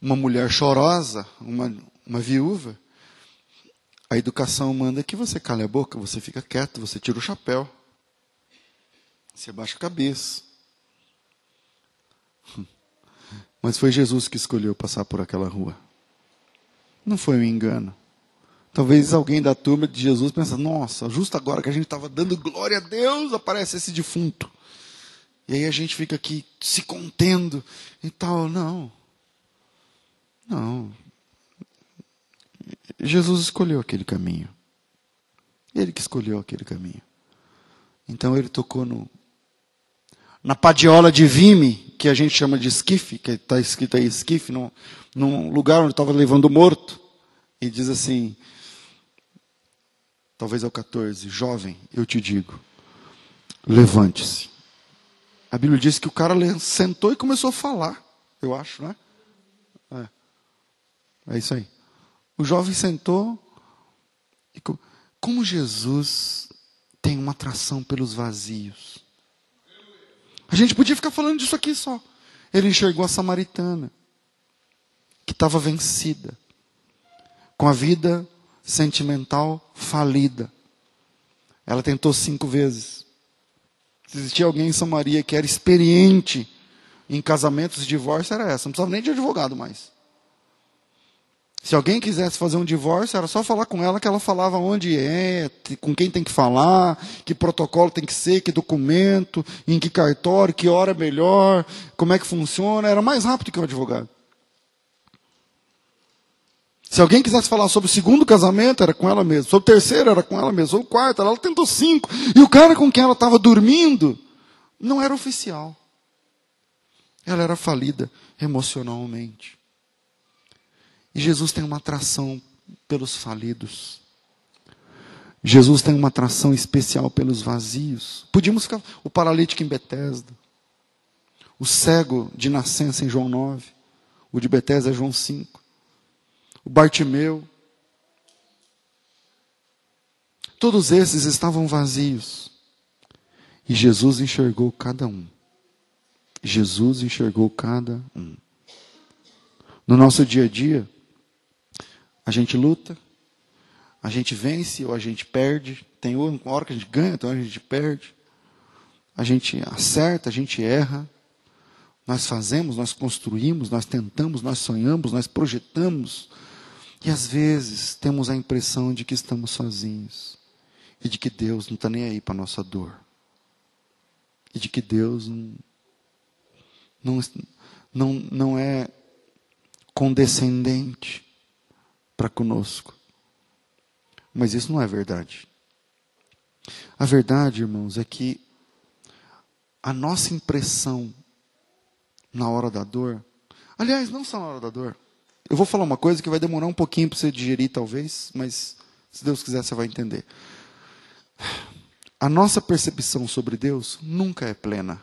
uma mulher chorosa, uma, uma viúva, a educação manda que você cale a boca, você fica quieto, você tira o chapéu. Você abaixa a cabeça. Mas foi Jesus que escolheu passar por aquela rua. Não foi um engano. Talvez alguém da turma de Jesus pense: nossa, justo agora que a gente estava dando glória a Deus, aparece esse defunto. E aí a gente fica aqui se contendo e tal. Não. Não. Jesus escolheu aquele caminho. Ele que escolheu aquele caminho. Então ele tocou no, na padiola de Vime, que a gente chama de esquife, que está escrito aí esquife, num, num lugar onde estava levando morto, e diz assim, talvez é o 14, jovem, eu te digo, levante-se. A Bíblia diz que o cara sentou e começou a falar, eu acho, né? É, é isso aí. O jovem sentou e como Jesus tem uma atração pelos vazios. A gente podia ficar falando disso aqui só. Ele enxergou a samaritana, que estava vencida, com a vida sentimental falida. Ela tentou cinco vezes. Se existia alguém em Samaria que era experiente em casamentos e divórcio, era essa. Não precisava nem de advogado mais. Se alguém quisesse fazer um divórcio, era só falar com ela que ela falava onde é, com quem tem que falar, que protocolo tem que ser, que documento, em que cartório, que hora é melhor, como é que funciona. Era mais rápido que o advogado. Se alguém quisesse falar sobre o segundo casamento, era com ela mesma. Sobre o terceiro, era com ela mesma. Sobre o quarto, ela tentou cinco. E o cara com quem ela estava dormindo não era oficial. Ela era falida emocionalmente. E Jesus tem uma atração pelos falidos. Jesus tem uma atração especial pelos vazios. Podíamos ficar o paralítico em Betesda, o cego de nascença em João 9, o de Betesda é João 5, o Bartimeu. Todos esses estavam vazios. E Jesus enxergou cada um. Jesus enxergou cada um. No nosso dia a dia, a gente luta, a gente vence ou a gente perde. Tem uma hora que a gente ganha, tem hora que a gente perde. A gente acerta, a gente erra. Nós fazemos, nós construímos, nós tentamos, nós sonhamos, nós projetamos. E às vezes temos a impressão de que estamos sozinhos. E de que Deus não está nem aí para a nossa dor. E de que Deus não, não, não, não é condescendente para conosco. Mas isso não é verdade. A verdade, irmãos, é que a nossa impressão na hora da dor, aliás, não só na hora da dor. Eu vou falar uma coisa que vai demorar um pouquinho para você digerir, talvez, mas se Deus quiser, você vai entender. A nossa percepção sobre Deus nunca é plena.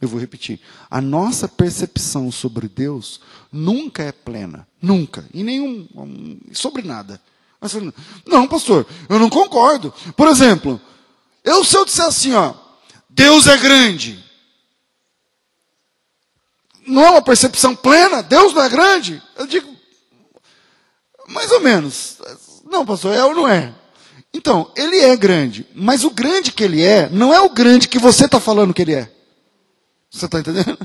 Eu vou repetir. A nossa percepção sobre Deus nunca é plena. Nunca. E nenhum. Sobre nada. Mas, não, pastor, eu não concordo. Por exemplo, eu se eu disser assim, ó, Deus é grande. Não é uma percepção plena? Deus não é grande? Eu digo, mais ou menos. Não, pastor, é ou não é? Então, ele é grande, mas o grande que ele é, não é o grande que você está falando que ele é. Você está entendendo?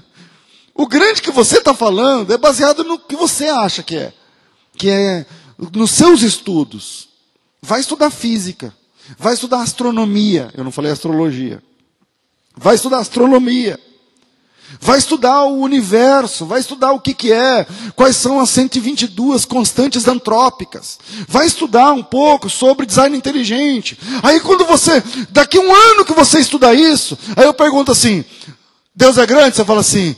O grande que você está falando é baseado no que você acha que é. Que é nos seus estudos. Vai estudar física. Vai estudar astronomia. Eu não falei astrologia. Vai estudar astronomia. Vai estudar o universo, vai estudar o que, que é, quais são as 122 constantes antrópicas. Vai estudar um pouco sobre design inteligente. Aí quando você, daqui um ano que você estuda isso, aí eu pergunto assim, Deus é grande? Você fala assim,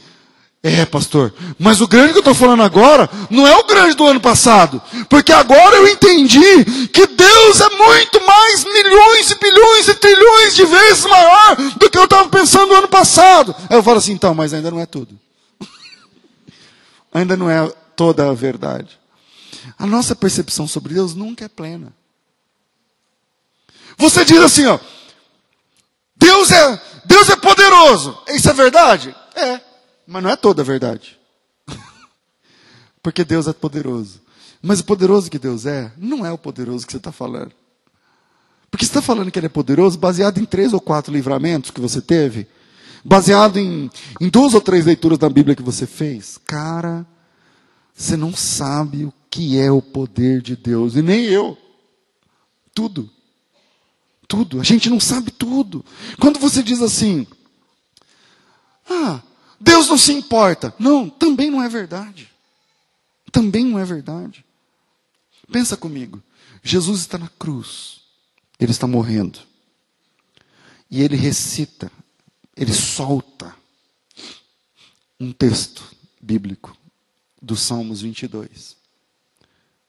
é, pastor, mas o grande que eu estou falando agora não é o grande do ano passado, porque agora eu entendi que Deus é muito mais milhões e bilhões e trilhões de vezes maior do que eu estava pensando no ano passado. Aí eu falo assim, então, mas ainda não é tudo. ainda não é toda a verdade. A nossa percepção sobre Deus nunca é plena. Você diz assim, ó, Deus é, Deus é poderoso. Isso é verdade? É. Mas não é toda a verdade. Porque Deus é poderoso. Mas o poderoso que Deus é, não é o poderoso que você está falando. Porque você está falando que ele é poderoso baseado em três ou quatro livramentos que você teve, baseado em, em duas ou três leituras da Bíblia que você fez. Cara, você não sabe o que é o poder de Deus, e nem eu. Tudo. Tudo. A gente não sabe tudo. Quando você diz assim, ah, Deus não se importa. Não, também não é verdade. Também não é verdade. Pensa comigo. Jesus está na cruz. Ele está morrendo. E ele recita, ele solta um texto bíblico dos Salmos 22.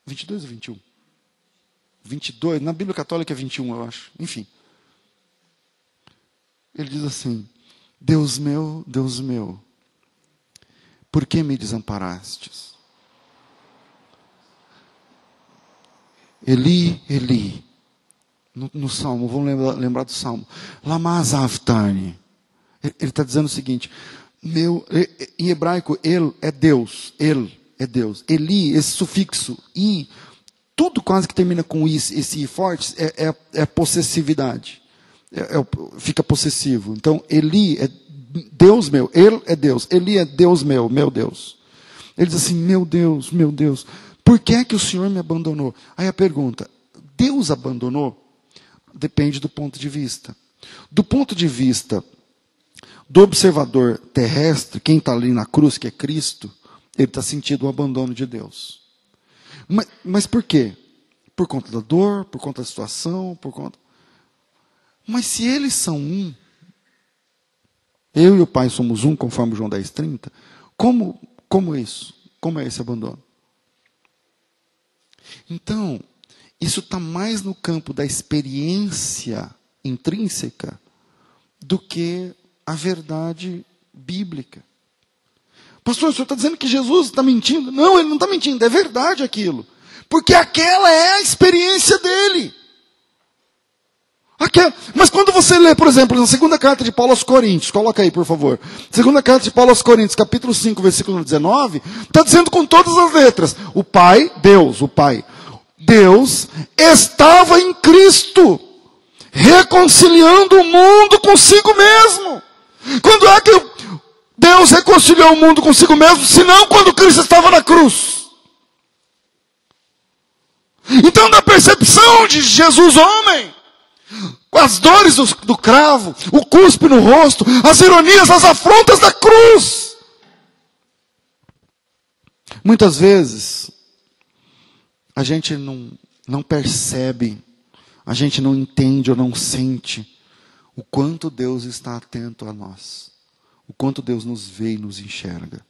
22 ou 21? 22, na Bíblia Católica é 21, eu acho. Enfim. Ele diz assim: Deus meu, Deus meu, por que me desamparastes? Eli, Eli, no, no Salmo, vamos lembrar, lembrar do Salmo, Lamazaftani. Ele está dizendo o seguinte: meu, em hebraico, ele é Deus, ele é Deus. Eli, esse sufixo, i, tudo quase que termina com i, esse forte, é, é, é possessividade é, é, fica possessivo. Então, Eli é Deus meu, ele é Deus, Eli é Deus meu, meu Deus. Ele diz assim: Meu Deus, meu Deus, por que é que o Senhor me abandonou? Aí a pergunta: Deus abandonou? Depende do ponto de vista. Do ponto de vista do observador terrestre, quem está ali na cruz, que é Cristo, ele está sentindo o abandono de Deus. Mas, mas por quê? Por conta da dor, por conta da situação, por conta. Mas se eles são um, eu e o Pai somos um, conforme João 10, 30, como, como isso? Como é esse abandono? Então, isso está mais no campo da experiência intrínseca do que a verdade bíblica. Pastor, o senhor está dizendo que Jesus está mentindo? Não, ele não está mentindo, é verdade aquilo. Porque aquela é a experiência dele. Aquela. Mas quando você lê, por exemplo, na segunda carta de Paulo aos Coríntios, coloca aí, por favor. Segunda carta de Paulo aos Coríntios, capítulo 5, versículo 19, está dizendo com todas as letras: o Pai, Deus, o Pai, Deus estava em Cristo, reconciliando o mundo consigo mesmo. Quando é que Deus reconciliou o mundo consigo mesmo, senão quando Cristo estava na cruz? Então, da percepção de Jesus homem, com as dores do, do cravo, o cuspe no rosto, as ironias, as afrontas da cruz. Muitas vezes, a gente não, não percebe, a gente não entende ou não sente o quanto Deus está atento a nós, o quanto Deus nos vê e nos enxerga.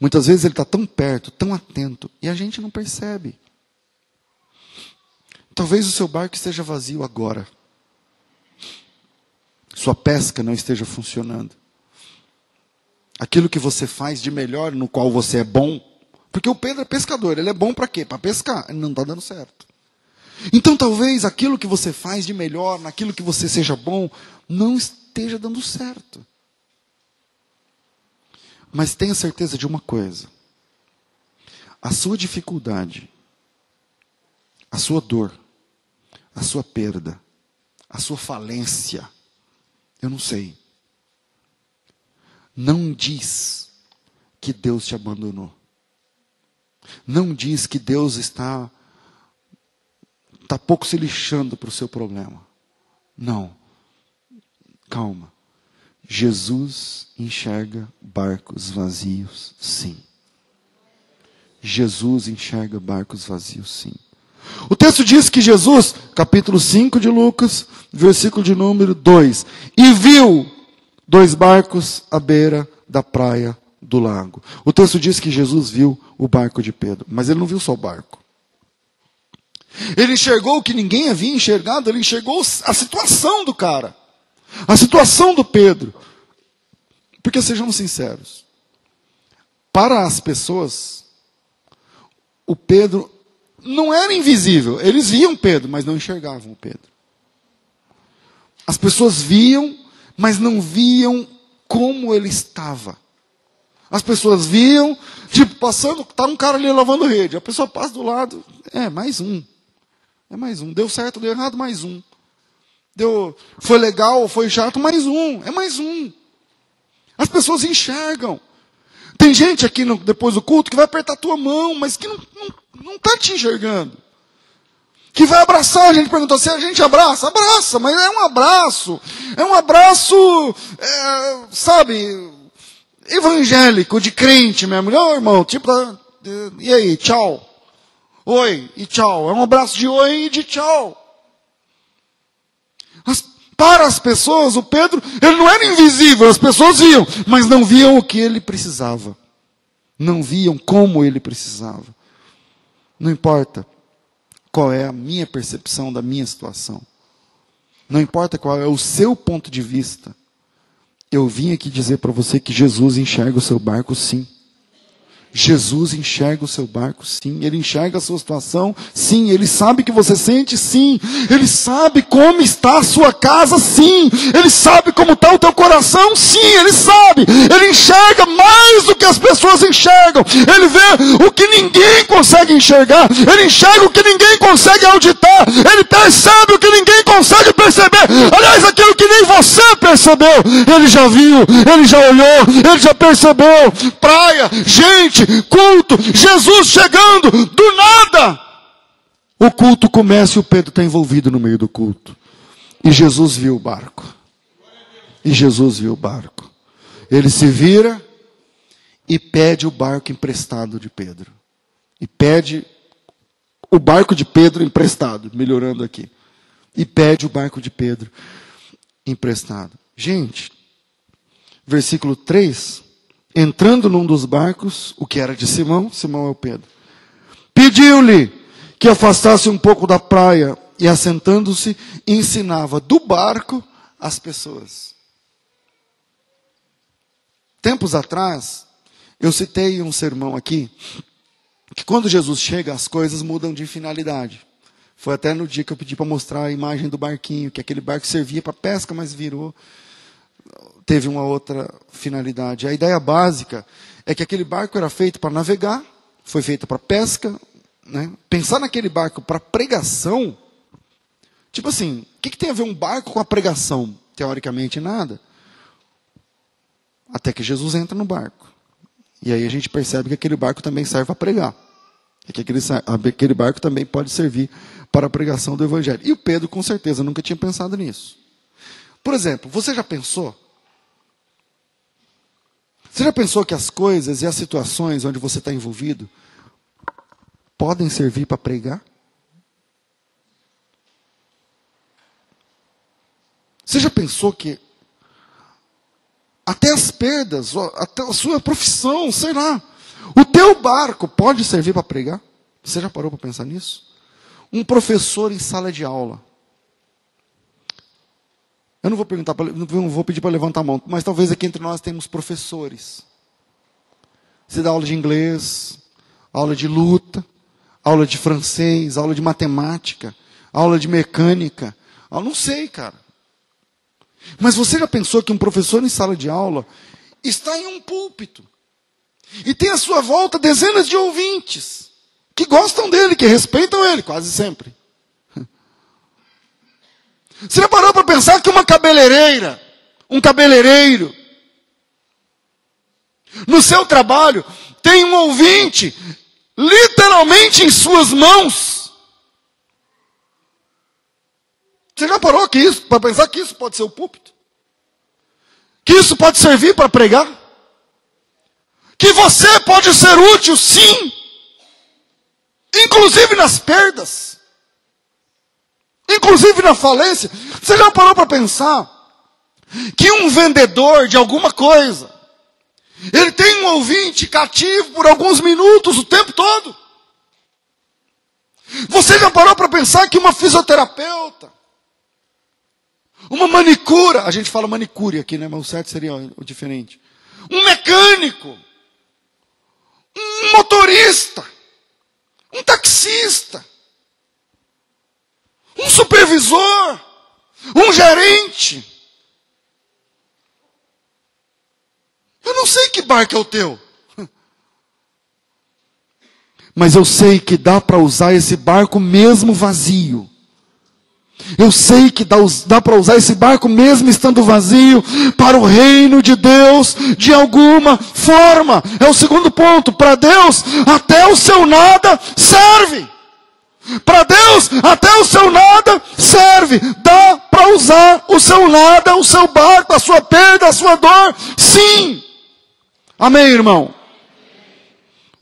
Muitas vezes Ele está tão perto, tão atento, e a gente não percebe. Talvez o seu barco esteja vazio agora. Sua pesca não esteja funcionando. Aquilo que você faz de melhor, no qual você é bom, porque o Pedro é pescador, ele é bom para quê? Para pescar. Ele não está dando certo. Então talvez aquilo que você faz de melhor, naquilo que você seja bom, não esteja dando certo. Mas tenha certeza de uma coisa: a sua dificuldade, a sua dor, a sua perda, a sua falência, eu não sei. Não diz que Deus te abandonou. Não diz que Deus está está pouco se lixando para o seu problema. Não. Calma. Jesus enxerga barcos vazios, sim. Jesus enxerga barcos vazios, sim. O texto diz que Jesus, capítulo 5 de Lucas, versículo de número 2, e viu dois barcos à beira da praia do lago. O texto diz que Jesus viu o barco de Pedro, mas ele não viu só o barco. Ele enxergou o que ninguém havia enxergado, ele enxergou a situação do cara, a situação do Pedro. Porque sejamos sinceros, para as pessoas, o Pedro não era invisível, eles viam Pedro, mas não enxergavam o Pedro. As pessoas viam, mas não viam como ele estava. As pessoas viam, tipo, passando, tá um cara ali lavando rede. A pessoa passa do lado, é, mais um. É mais um. Deu certo, deu errado, mais um. Deu, foi legal, foi chato, mais um. É mais um. As pessoas enxergam. Tem gente aqui no, depois do culto que vai apertar a tua mão, mas que não não está te enxergando. Que vai abraçar, a gente perguntou se a gente abraça, abraça, mas é um abraço, é um abraço, é, sabe, evangélico, de crente mesmo. Não, irmão, tipo, e aí, tchau. Oi e tchau. É um abraço de oi e de tchau. Para as pessoas, o Pedro, ele não era invisível, as pessoas viam, mas não viam o que ele precisava. Não viam como ele precisava. Não importa qual é a minha percepção da minha situação. Não importa qual é o seu ponto de vista. Eu vim aqui dizer para você que Jesus enxerga o seu barco sim. Jesus enxerga o seu barco, sim. Ele enxerga a sua situação, sim. Ele sabe que você sente, sim. Ele sabe como está a sua casa, sim. Ele sabe como está o teu coração, sim. Ele sabe. Ele enxerga mais do que as pessoas enxergam. Ele vê o que ninguém consegue enxergar. Ele enxerga o que ninguém consegue auditar. Ele percebe o que ninguém consegue perceber. Aliás, aquilo que nem você percebeu. Ele já viu, ele já olhou, ele já percebeu. Praia, gente, culto, Jesus chegando, do nada. O culto começa e o Pedro está envolvido no meio do culto. E Jesus viu o barco. E Jesus viu o barco. Ele se vira e pede o barco emprestado de Pedro. E pede o barco de Pedro emprestado, melhorando aqui. E pede o barco de Pedro emprestado. Gente, versículo 3 entrando num dos barcos, o que era de Simão, Simão é o Pedro, pediu-lhe que afastasse um pouco da praia e, assentando-se, ensinava do barco as pessoas. Tempos atrás, eu citei um sermão aqui, que quando Jesus chega, as coisas mudam de finalidade. Foi até no dia que eu pedi para mostrar a imagem do barquinho, que aquele barco servia para pesca, mas virou, teve uma outra finalidade. A ideia básica é que aquele barco era feito para navegar, foi feito para pesca, né? Pensar naquele barco para pregação, tipo assim, o que, que tem a ver um barco com a pregação? Teoricamente, nada. Até que Jesus entra no barco. E aí a gente percebe que aquele barco também serve para pregar. Que aquele, aquele barco também pode servir para a pregação do Evangelho. E o Pedro, com certeza, nunca tinha pensado nisso. Por exemplo, você já pensou? Você já pensou que as coisas e as situações onde você está envolvido podem servir para pregar? Você já pensou que até as perdas, até a sua profissão, sei lá, o teu barco pode servir para pregar? Você já parou para pensar nisso? Um professor em sala de aula. Eu não vou perguntar, não vou pedir para levantar a mão, mas talvez aqui entre nós temos professores. Você dá aula de inglês, aula de luta, aula de francês, aula de matemática, aula de mecânica. Eu não sei, cara. Mas você já pensou que um professor em sala de aula está em um púlpito e tem à sua volta dezenas de ouvintes que gostam dele, que respeitam ele, quase sempre. Você já parou para pensar que uma cabeleireira, um cabeleireiro, no seu trabalho, tem um ouvinte literalmente em suas mãos. Você já parou que isso, para pensar que isso pode ser o púlpito? Que isso pode servir para pregar? Que você pode ser útil, sim, inclusive nas perdas, inclusive na falência. Você já parou para pensar que um vendedor de alguma coisa, ele tem um ouvinte cativo por alguns minutos o tempo todo. Você já parou para pensar que uma fisioterapeuta, uma manicura, a gente fala manicure aqui, né? Mas o certo seria o diferente. Um mecânico, um motorista, um taxista, um supervisor, um gerente, Eu não sei que barco é o teu. Mas eu sei que dá para usar esse barco mesmo vazio. Eu sei que dá, dá para usar esse barco mesmo estando vazio para o reino de Deus de alguma forma. É o segundo ponto. Para Deus, até o seu nada serve. Para Deus, até o seu nada serve. Dá para usar o seu nada, o seu barco, a sua perda, a sua dor. Sim. Amém, irmão?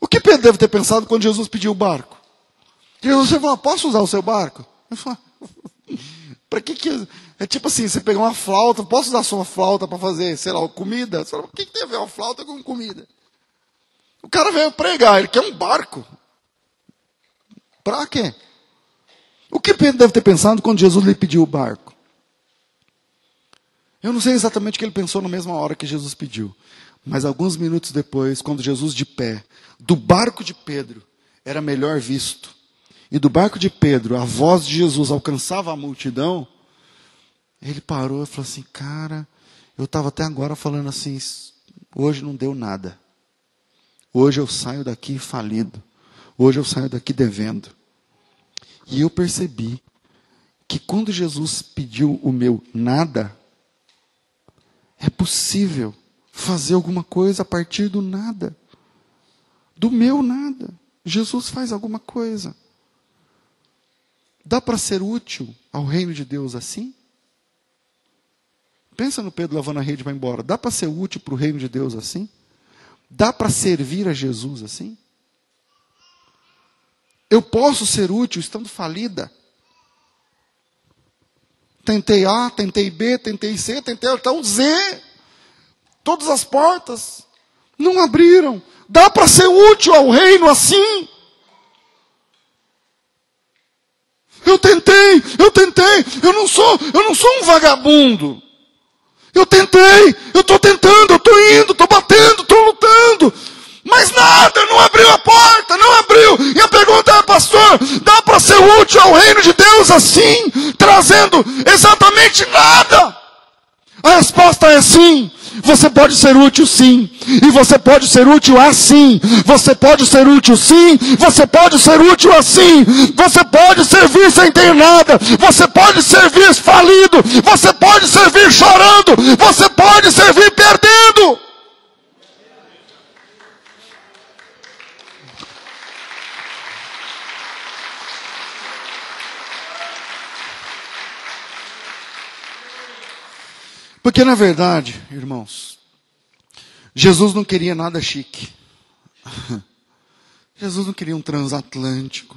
O que Pedro deve ter pensado quando Jesus pediu o barco? Jesus falou, posso usar o seu barco? para que que... É tipo assim, você pegar uma flauta, posso usar sua flauta para fazer, sei lá, comida? O que, que tem a ver uma flauta com comida? O cara veio pregar, ele quer um barco. Para quê? O que Pedro deve ter pensado quando Jesus lhe pediu o barco? Eu não sei exatamente o que ele pensou na mesma hora que Jesus pediu. Mas alguns minutos depois, quando Jesus de pé, do barco de Pedro, era melhor visto, e do barco de Pedro, a voz de Jesus alcançava a multidão, ele parou e falou assim: Cara, eu estava até agora falando assim, hoje não deu nada. Hoje eu saio daqui falido. Hoje eu saio daqui devendo. E eu percebi que quando Jesus pediu o meu nada, é possível fazer alguma coisa a partir do nada. Do meu nada. Jesus faz alguma coisa. Dá para ser útil ao reino de Deus assim? Pensa no Pedro lavando a rede e vai embora. Dá para ser útil para o reino de Deus assim? Dá para servir a Jesus assim? Eu posso ser útil estando falida. Tentei A, tentei B, tentei C, tentei até o Z. Todas as portas não abriram. Dá para ser útil ao reino assim? Eu tentei, eu tentei, eu não sou, eu não sou um vagabundo. Eu tentei, eu estou tentando, eu estou indo, estou batendo, dá para ser útil ao reino de Deus assim, trazendo exatamente nada? A resposta é sim. Você pode ser útil sim. E você pode ser útil assim. Você pode ser útil sim. Você pode ser útil assim. Você pode servir sem ter nada. Você pode servir falido. Você pode servir chorando. Você pode servir perdendo. Porque na verdade, irmãos, Jesus não queria nada chique. Jesus não queria um transatlântico.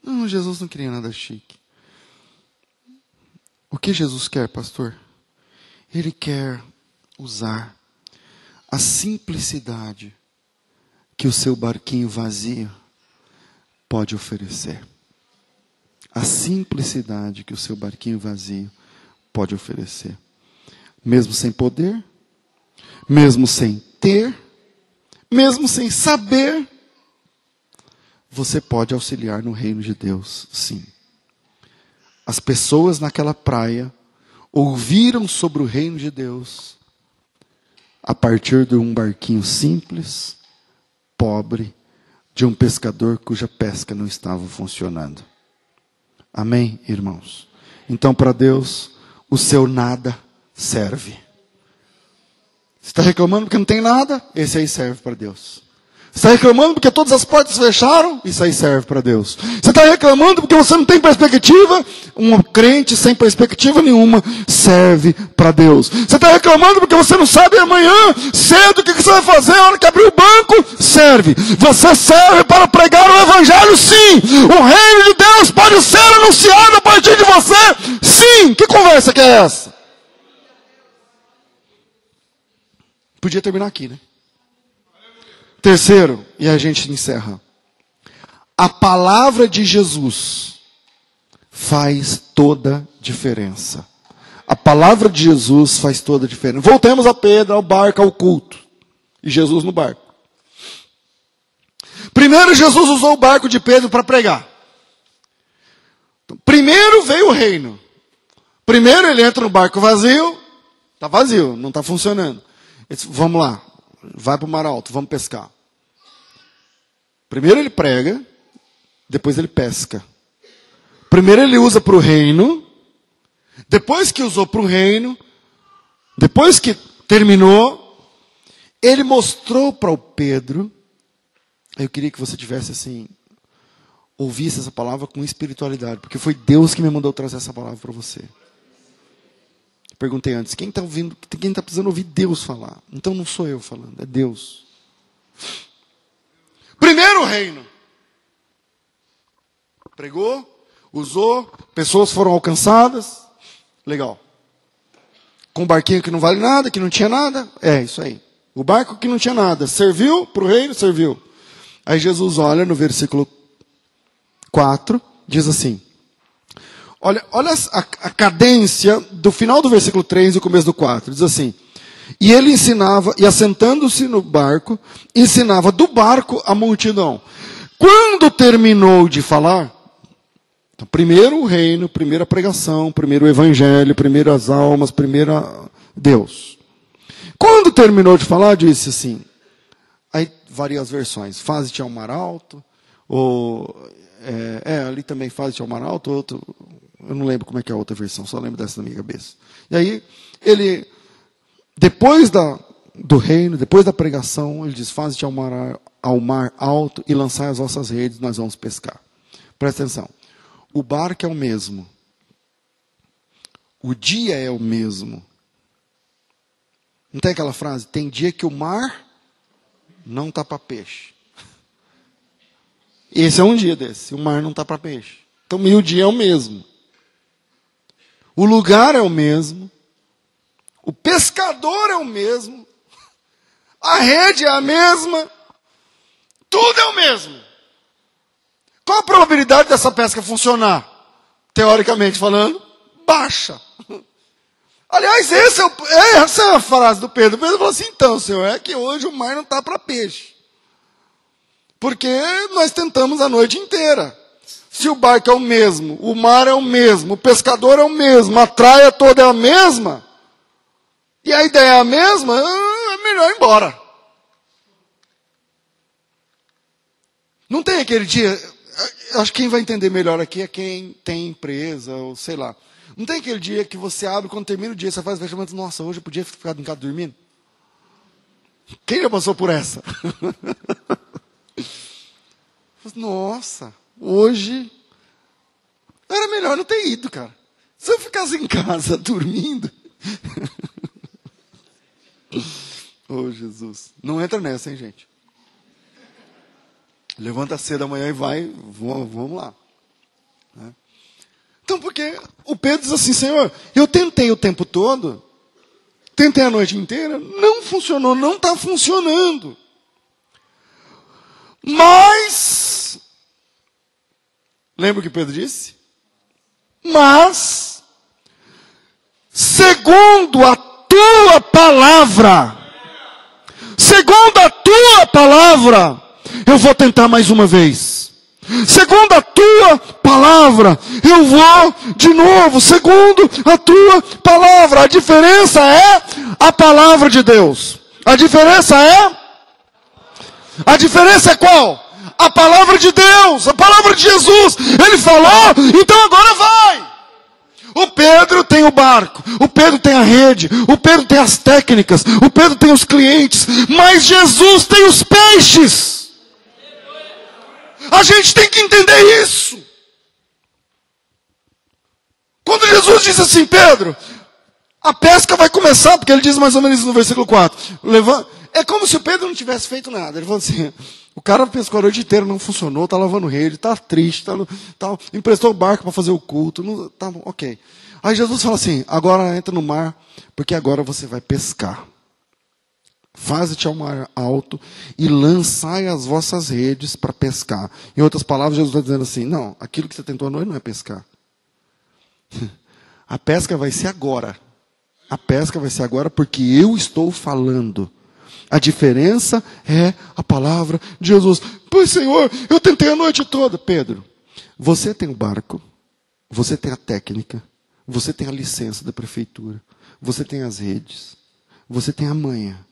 Não, Jesus não queria nada chique. O que Jesus quer, pastor? Ele quer usar a simplicidade que o seu barquinho vazio pode oferecer. A simplicidade que o seu barquinho vazio pode oferecer mesmo sem poder, mesmo sem ter, mesmo sem saber, você pode auxiliar no reino de Deus, sim. As pessoas naquela praia ouviram sobre o reino de Deus a partir de um barquinho simples, pobre, de um pescador cuja pesca não estava funcionando. Amém, irmãos? Então, para Deus, o seu nada serve. Você está reclamando porque não tem nada? Esse aí serve para Deus. Você está reclamando porque todas as portas fecharam? Isso aí serve para Deus. Você está reclamando porque você não tem perspectiva? Um crente sem perspectiva nenhuma serve para Deus. Você está reclamando porque você não sabe amanhã, cedo, o que você vai fazer na hora que abrir o banco? Serve. Você serve para pregar o Evangelho? Sim. O reino de Deus pode ser anunciado a partir de você? Sim. Que conversa que é essa? Podia terminar aqui, né? Terceiro, e a gente encerra. A palavra de Jesus faz toda diferença. A palavra de Jesus faz toda diferença. Voltemos a Pedro, ao barco, ao culto. E Jesus no barco. Primeiro, Jesus usou o barco de Pedro para pregar. Então, primeiro veio o reino. Primeiro ele entra no barco vazio. Está vazio, não está funcionando. Disse, vamos lá, vai para o mar alto, vamos pescar. Primeiro ele prega, depois ele pesca. Primeiro ele usa para o reino, depois que usou para o reino, depois que terminou, ele mostrou para o Pedro. Eu queria que você tivesse assim, ouvisse essa palavra com espiritualidade, porque foi Deus que me mandou trazer essa palavra para você. Perguntei antes, quem está ouvindo, quem está precisando ouvir Deus falar? Então não sou eu falando, é Deus. Primeiro reino. Pregou, usou, pessoas foram alcançadas. Legal. Com um barquinho que não vale nada, que não tinha nada. É, isso aí. O barco que não tinha nada. Serviu para o reino? Serviu. Aí Jesus olha no versículo 4, diz assim: Olha, olha a, a cadência do final do versículo 3 e o começo do 4. Diz assim: E ele ensinava, e assentando-se no barco, ensinava do barco a multidão. Quando terminou de falar, então, primeiro o reino, primeira pregação, primeiro o evangelho, primeiro as almas, primeiro Deus. Quando terminou de falar, disse assim, aí varia as versões, fase-te ao mar alto, ou, é, é, ali também fase-te ao mar alto, outro, eu não lembro como é que é a outra versão, só lembro dessa na minha cabeça. E aí, ele, depois da, do reino, depois da pregação, ele diz: Faze-te ao mar, ao mar alto e lançai as vossas redes, nós vamos pescar. Presta atenção. O barco é o mesmo. O dia é o mesmo. Não tem aquela frase? Tem dia que o mar não está para peixe. Esse é um dia desse. O mar não está para peixe. Então, o dia é o mesmo. O lugar é o mesmo. O pescador é o mesmo. A rede é a mesma. Tudo é o mesmo. Qual a probabilidade dessa pesca funcionar? Teoricamente falando, baixa. Aliás, esse é o, essa é a frase do Pedro. Pedro falou assim: então, senhor, é que hoje o mar não está para peixe. Porque nós tentamos a noite inteira. Se o barco é o mesmo, o mar é o mesmo, o pescador é o mesmo, a traia toda é a mesma, e a ideia é a mesma, é melhor ir embora. Não tem aquele dia. Acho que quem vai entender melhor aqui é quem tem empresa, ou sei lá. Não tem aquele dia que você abre, quando termina o dia, você faz o fechamento, nossa, hoje eu podia ficar em casa dormindo? Quem já passou por essa? nossa, hoje era melhor não ter ido, cara. Se eu ficasse em casa dormindo. oh, Jesus. Não entra nessa, hein, gente? Levanta cedo amanhã e vai, vamos lá. Né? Então, porque o Pedro diz assim, Senhor, eu tentei o tempo todo, tentei a noite inteira, não funcionou, não está funcionando. Mas, lembra o que Pedro disse? Mas, segundo a tua palavra, segundo a tua palavra, eu vou tentar mais uma vez. Segundo a tua palavra, eu vou de novo. Segundo a tua palavra, a diferença é a palavra de Deus. A diferença é? A diferença é qual? A palavra de Deus, a palavra de Jesus. Ele falou, então agora vai. O Pedro tem o barco, o Pedro tem a rede, o Pedro tem as técnicas, o Pedro tem os clientes, mas Jesus tem os peixes. A gente tem que entender isso. Quando Jesus diz assim, Pedro, a pesca vai começar, porque ele diz mais ou menos no versículo 4. Levanta, é como se o Pedro não tivesse feito nada. Ele falou assim: o cara pescou a noite inteira, não funcionou, está lavando rede, está triste, tá, tá, emprestou o barco para fazer o culto. Não, tá, ok. Aí Jesus fala assim: agora entra no mar, porque agora você vai pescar. Faze-te ao mar alto e lançai as vossas redes para pescar. Em outras palavras, Jesus está dizendo assim: não, aquilo que você tentou à noite não é pescar. A pesca vai ser agora. A pesca vai ser agora porque eu estou falando. A diferença é a palavra de Jesus. Pois, Senhor, eu tentei a noite toda. Pedro, você tem o barco, você tem a técnica, você tem a licença da prefeitura, você tem as redes, você tem a manha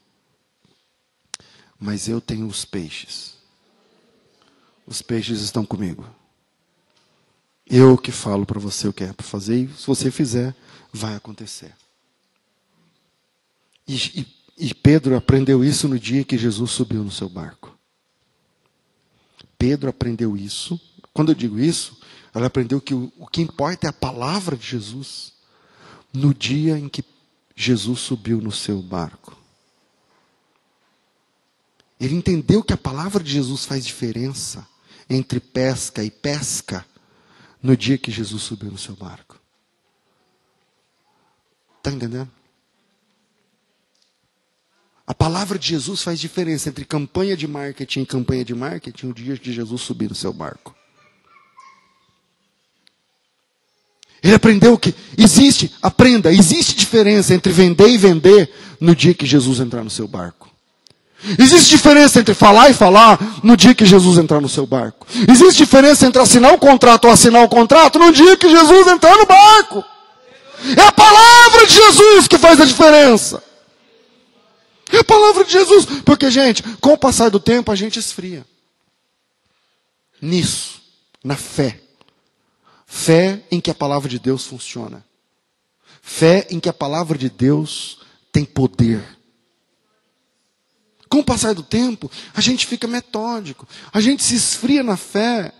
mas eu tenho os peixes. Os peixes estão comigo. Eu que falo para você o que é para fazer, e se você fizer, vai acontecer. E, e, e, Pedro aprendeu isso no dia que Jesus subiu no seu barco. Pedro aprendeu isso. Quando eu digo isso, ela aprendeu que o, o que importa é a palavra de Jesus. No dia em que Jesus subiu no seu barco. Ele entendeu que a palavra de Jesus faz diferença entre pesca e pesca no dia que Jesus subiu no seu barco. Está entendendo? A palavra de Jesus faz diferença entre campanha de marketing e campanha de marketing no dia que Jesus subiu no seu barco. Ele aprendeu que existe, aprenda, existe diferença entre vender e vender no dia que Jesus entrar no seu barco. Existe diferença entre falar e falar no dia que Jesus entrar no seu barco. Existe diferença entre assinar o contrato ou assinar o contrato no dia que Jesus entrar no barco. É a palavra de Jesus que faz a diferença. É a palavra de Jesus. Porque, gente, com o passar do tempo a gente esfria. Nisso, na fé. Fé em que a palavra de Deus funciona. Fé em que a palavra de Deus tem poder com o passar do tempo, a gente fica metódico, a gente se esfria na fé.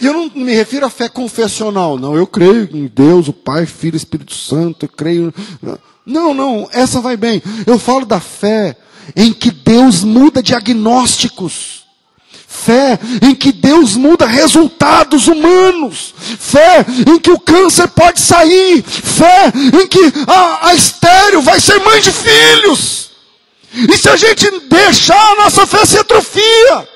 E eu não me refiro à fé confessional, não. Eu creio em Deus, o Pai, Filho, Espírito Santo, eu creio. Não, não, essa vai bem. Eu falo da fé em que Deus muda diagnósticos. Fé em que Deus muda resultados humanos. Fé em que o câncer pode sair. Fé em que a, a estéreo vai ser mãe de filhos. E se a gente deixar a nossa fé se atrofia.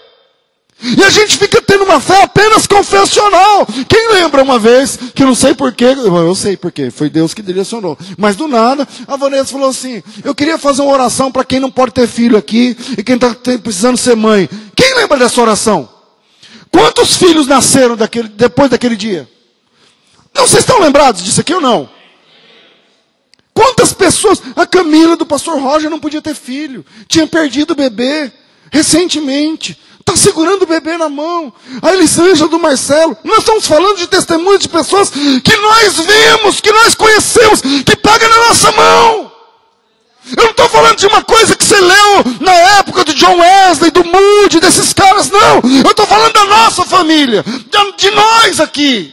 E a gente fica tendo uma fé apenas confessional. Quem lembra uma vez, que não sei porquê, eu sei porquê, foi Deus que direcionou. Mas do nada, a Vanessa falou assim: Eu queria fazer uma oração para quem não pode ter filho aqui e quem está precisando ser mãe. Quem lembra dessa oração? Quantos filhos nasceram daquele, depois daquele dia? Não, vocês estão lembrados disso aqui ou não? Quantas pessoas? A Camila do pastor Roger não podia ter filho, tinha perdido o bebê recentemente. Está segurando o bebê na mão. A Elisângela do Marcelo. Nós estamos falando de testemunhos de pessoas que nós vimos, que nós conhecemos, que pegam na nossa mão. Eu não estou falando de uma coisa que você leu na época do John Wesley, do Moody, desses caras, não. Eu estou falando da nossa família, de nós aqui.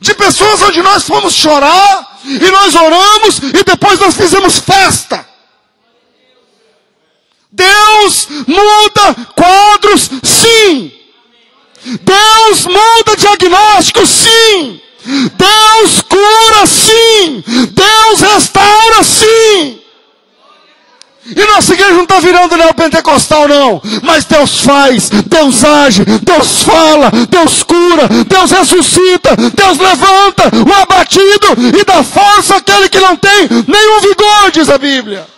De pessoas onde nós fomos chorar, e nós oramos, e depois nós fizemos festa. Deus muda quadros, sim. Deus muda diagnóstico, sim. Deus cura, sim. Deus restaura, sim. E nossa igreja não está virando neopentecostal, não. Mas Deus faz, Deus age, Deus fala, Deus cura, Deus ressuscita, Deus levanta o abatido e dá força àquele que não tem nenhum vigor, diz a Bíblia.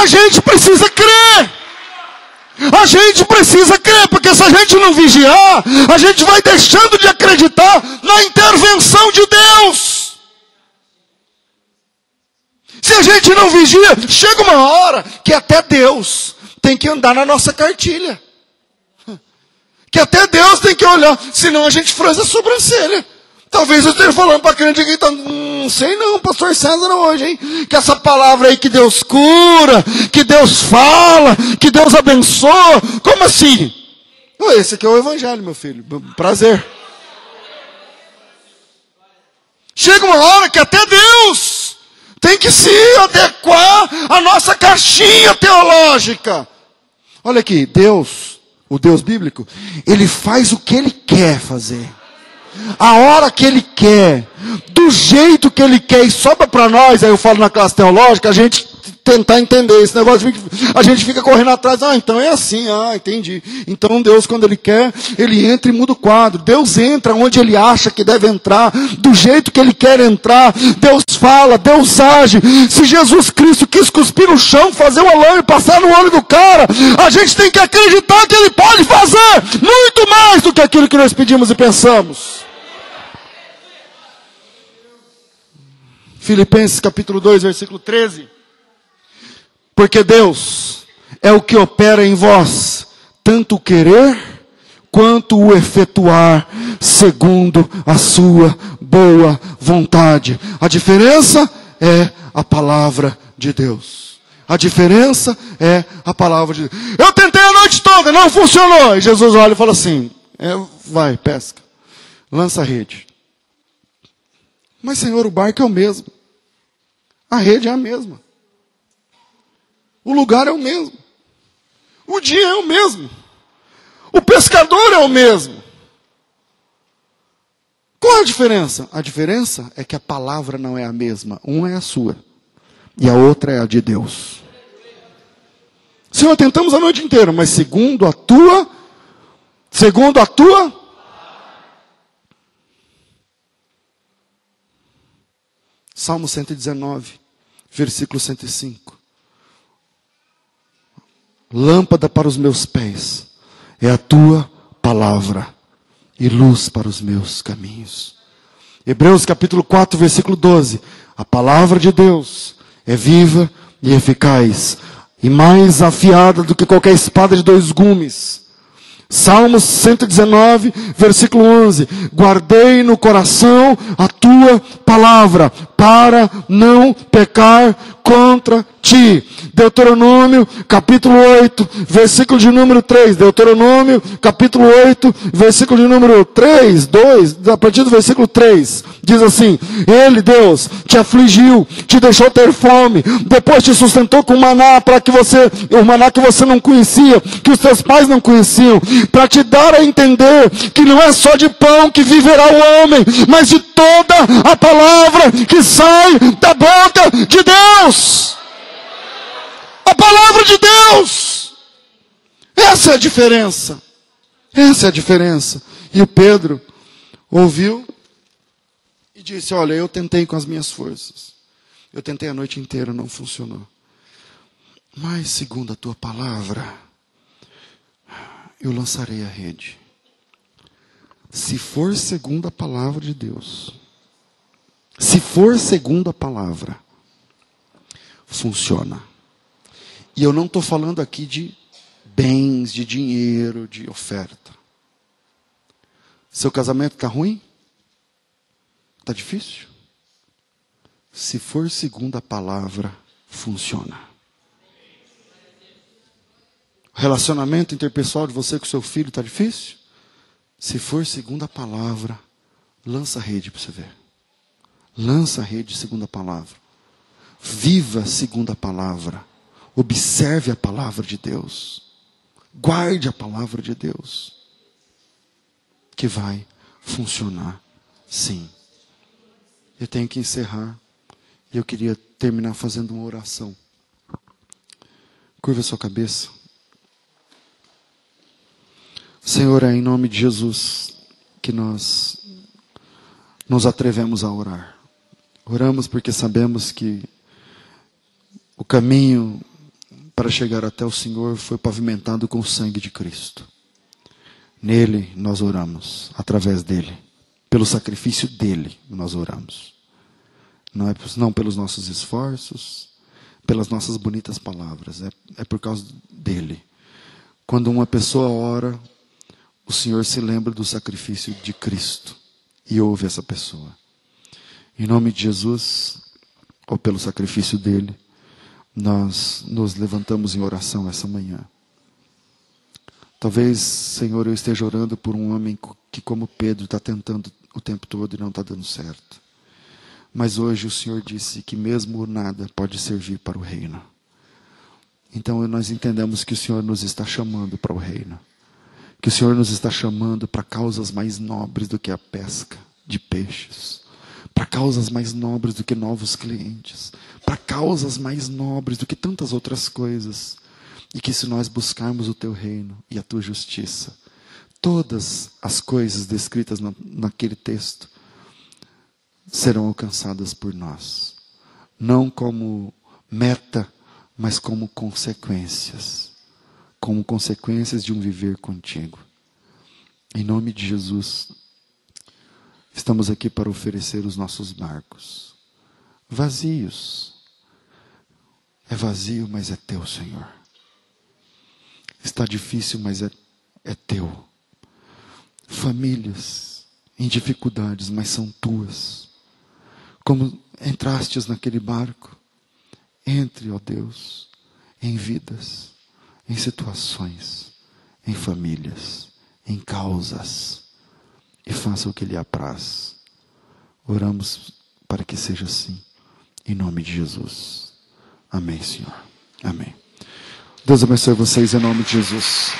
A gente precisa crer. A gente precisa crer, porque se a gente não vigiar, a gente vai deixando de acreditar na intervenção de Deus. Se a gente não vigia, chega uma hora que até Deus tem que andar na nossa cartilha. Que até Deus tem que olhar, senão a gente franze a sobrancelha. Talvez eu esteja falando para crente aqui, então, não sei não, pastor César hoje, hein? Que essa palavra aí que Deus cura, que Deus fala, que Deus abençoa, como assim? Esse aqui é o evangelho, meu filho, prazer. Chega uma hora que até Deus tem que se adequar à nossa caixinha teológica. Olha aqui, Deus, o Deus bíblico, ele faz o que ele quer fazer a hora que Ele quer, do jeito que Ele quer, e sobra para nós, aí eu falo na classe teológica, a gente tentar entender esse negócio, a gente fica correndo atrás, ah, então é assim, ah, entendi. Então Deus, quando Ele quer, Ele entra e muda o quadro. Deus entra onde Ele acha que deve entrar, do jeito que Ele quer entrar. Deus fala, Deus age. Se Jesus Cristo quis cuspir no chão, fazer o alarme e passar no olho do cara, a gente tem que acreditar que Ele pode fazer muito mais do que aquilo que nós pedimos e pensamos. Filipenses capítulo 2, versículo 13. Porque Deus é o que opera em vós, tanto o querer quanto o efetuar, segundo a sua boa vontade. A diferença é a palavra de Deus. A diferença é a palavra de Deus. Eu tentei a noite toda, não funcionou. E Jesus olha e fala assim: é, vai, pesca, lança a rede. Mas, Senhor, o barco é o mesmo. A rede é a mesma. O lugar é o mesmo. O dia é o mesmo. O pescador é o mesmo. Qual a diferença? A diferença é que a palavra não é a mesma. Uma é a sua e a outra é a de Deus. Senhor, tentamos a noite inteira, mas segundo a tua, segundo a tua Salmo 119, versículo 105. Lâmpada para os meus pés é a tua palavra e luz para os meus caminhos. Hebreus capítulo 4, versículo 12. A palavra de Deus é viva e eficaz e mais afiada do que qualquer espada de dois gumes Salmos 119, versículo 11: Guardei no coração a tua palavra, para não pecar contra ti. Deuteronômio, capítulo 8, versículo de número 3. Deuteronômio, capítulo 8, versículo de número 3, 2, a partir do versículo 3. Diz assim: Ele, Deus, te afligiu, te deixou ter fome, depois te sustentou com maná para que você, o maná que você não conhecia, que os teus pais não conheciam, para te dar a entender que não é só de pão que viverá o homem, mas de toda a palavra que sai da boca de Deus. a palavra de Deus. Essa é a diferença. Essa é a diferença. E o Pedro ouviu e disse: Olha, eu tentei com as minhas forças. Eu tentei a noite inteira, não funcionou. Mas, segundo a tua palavra, eu lançarei a rede. Se for segundo a palavra de Deus, se for segundo a palavra, funciona. E eu não estou falando aqui de bens, de dinheiro, de oferta. Seu casamento está ruim? Está difícil? Se for segundo a palavra, funciona. O relacionamento interpessoal de você com seu filho está difícil? Se for segundo a palavra, lança a rede para você ver. Lança a rede segundo a palavra. Viva segundo a palavra. Observe a palavra de Deus. Guarde a palavra de Deus. Que vai funcionar sim. Eu tenho que encerrar. E eu queria terminar fazendo uma oração. Curva sua cabeça. Senhor, é em nome de Jesus que nós nos atrevemos a orar. Oramos porque sabemos que o caminho para chegar até o Senhor foi pavimentado com o sangue de Cristo. Nele nós oramos, através dele, pelo sacrifício dele nós oramos. Não é não pelos nossos esforços, pelas nossas bonitas palavras, é, é por causa dele. Quando uma pessoa ora, o Senhor se lembra do sacrifício de Cristo e ouve essa pessoa. Em nome de Jesus, ou pelo sacrifício dele, nós nos levantamos em oração essa manhã. Talvez, Senhor, eu esteja orando por um homem que, como Pedro, está tentando o tempo todo e não está dando certo. Mas hoje o Senhor disse que mesmo nada pode servir para o reino. Então nós entendemos que o Senhor nos está chamando para o reino. Que o Senhor nos está chamando para causas mais nobres do que a pesca de peixes para causas mais nobres do que novos clientes, para causas mais nobres do que tantas outras coisas. E que se nós buscarmos o teu reino e a tua justiça, todas as coisas descritas na, naquele texto serão alcançadas por nós. Não como meta, mas como consequências. Como consequências de um viver contigo. Em nome de Jesus, Estamos aqui para oferecer os nossos barcos, vazios. É vazio, mas é teu, Senhor. Está difícil, mas é, é teu. Famílias em dificuldades, mas são tuas. Como entrastes naquele barco, entre, ó Deus, em vidas, em situações, em famílias, em causas e faça o que lhe apraz. Oramos para que seja assim, em nome de Jesus. Amém, Senhor. Amém. Deus abençoe vocês em nome de Jesus.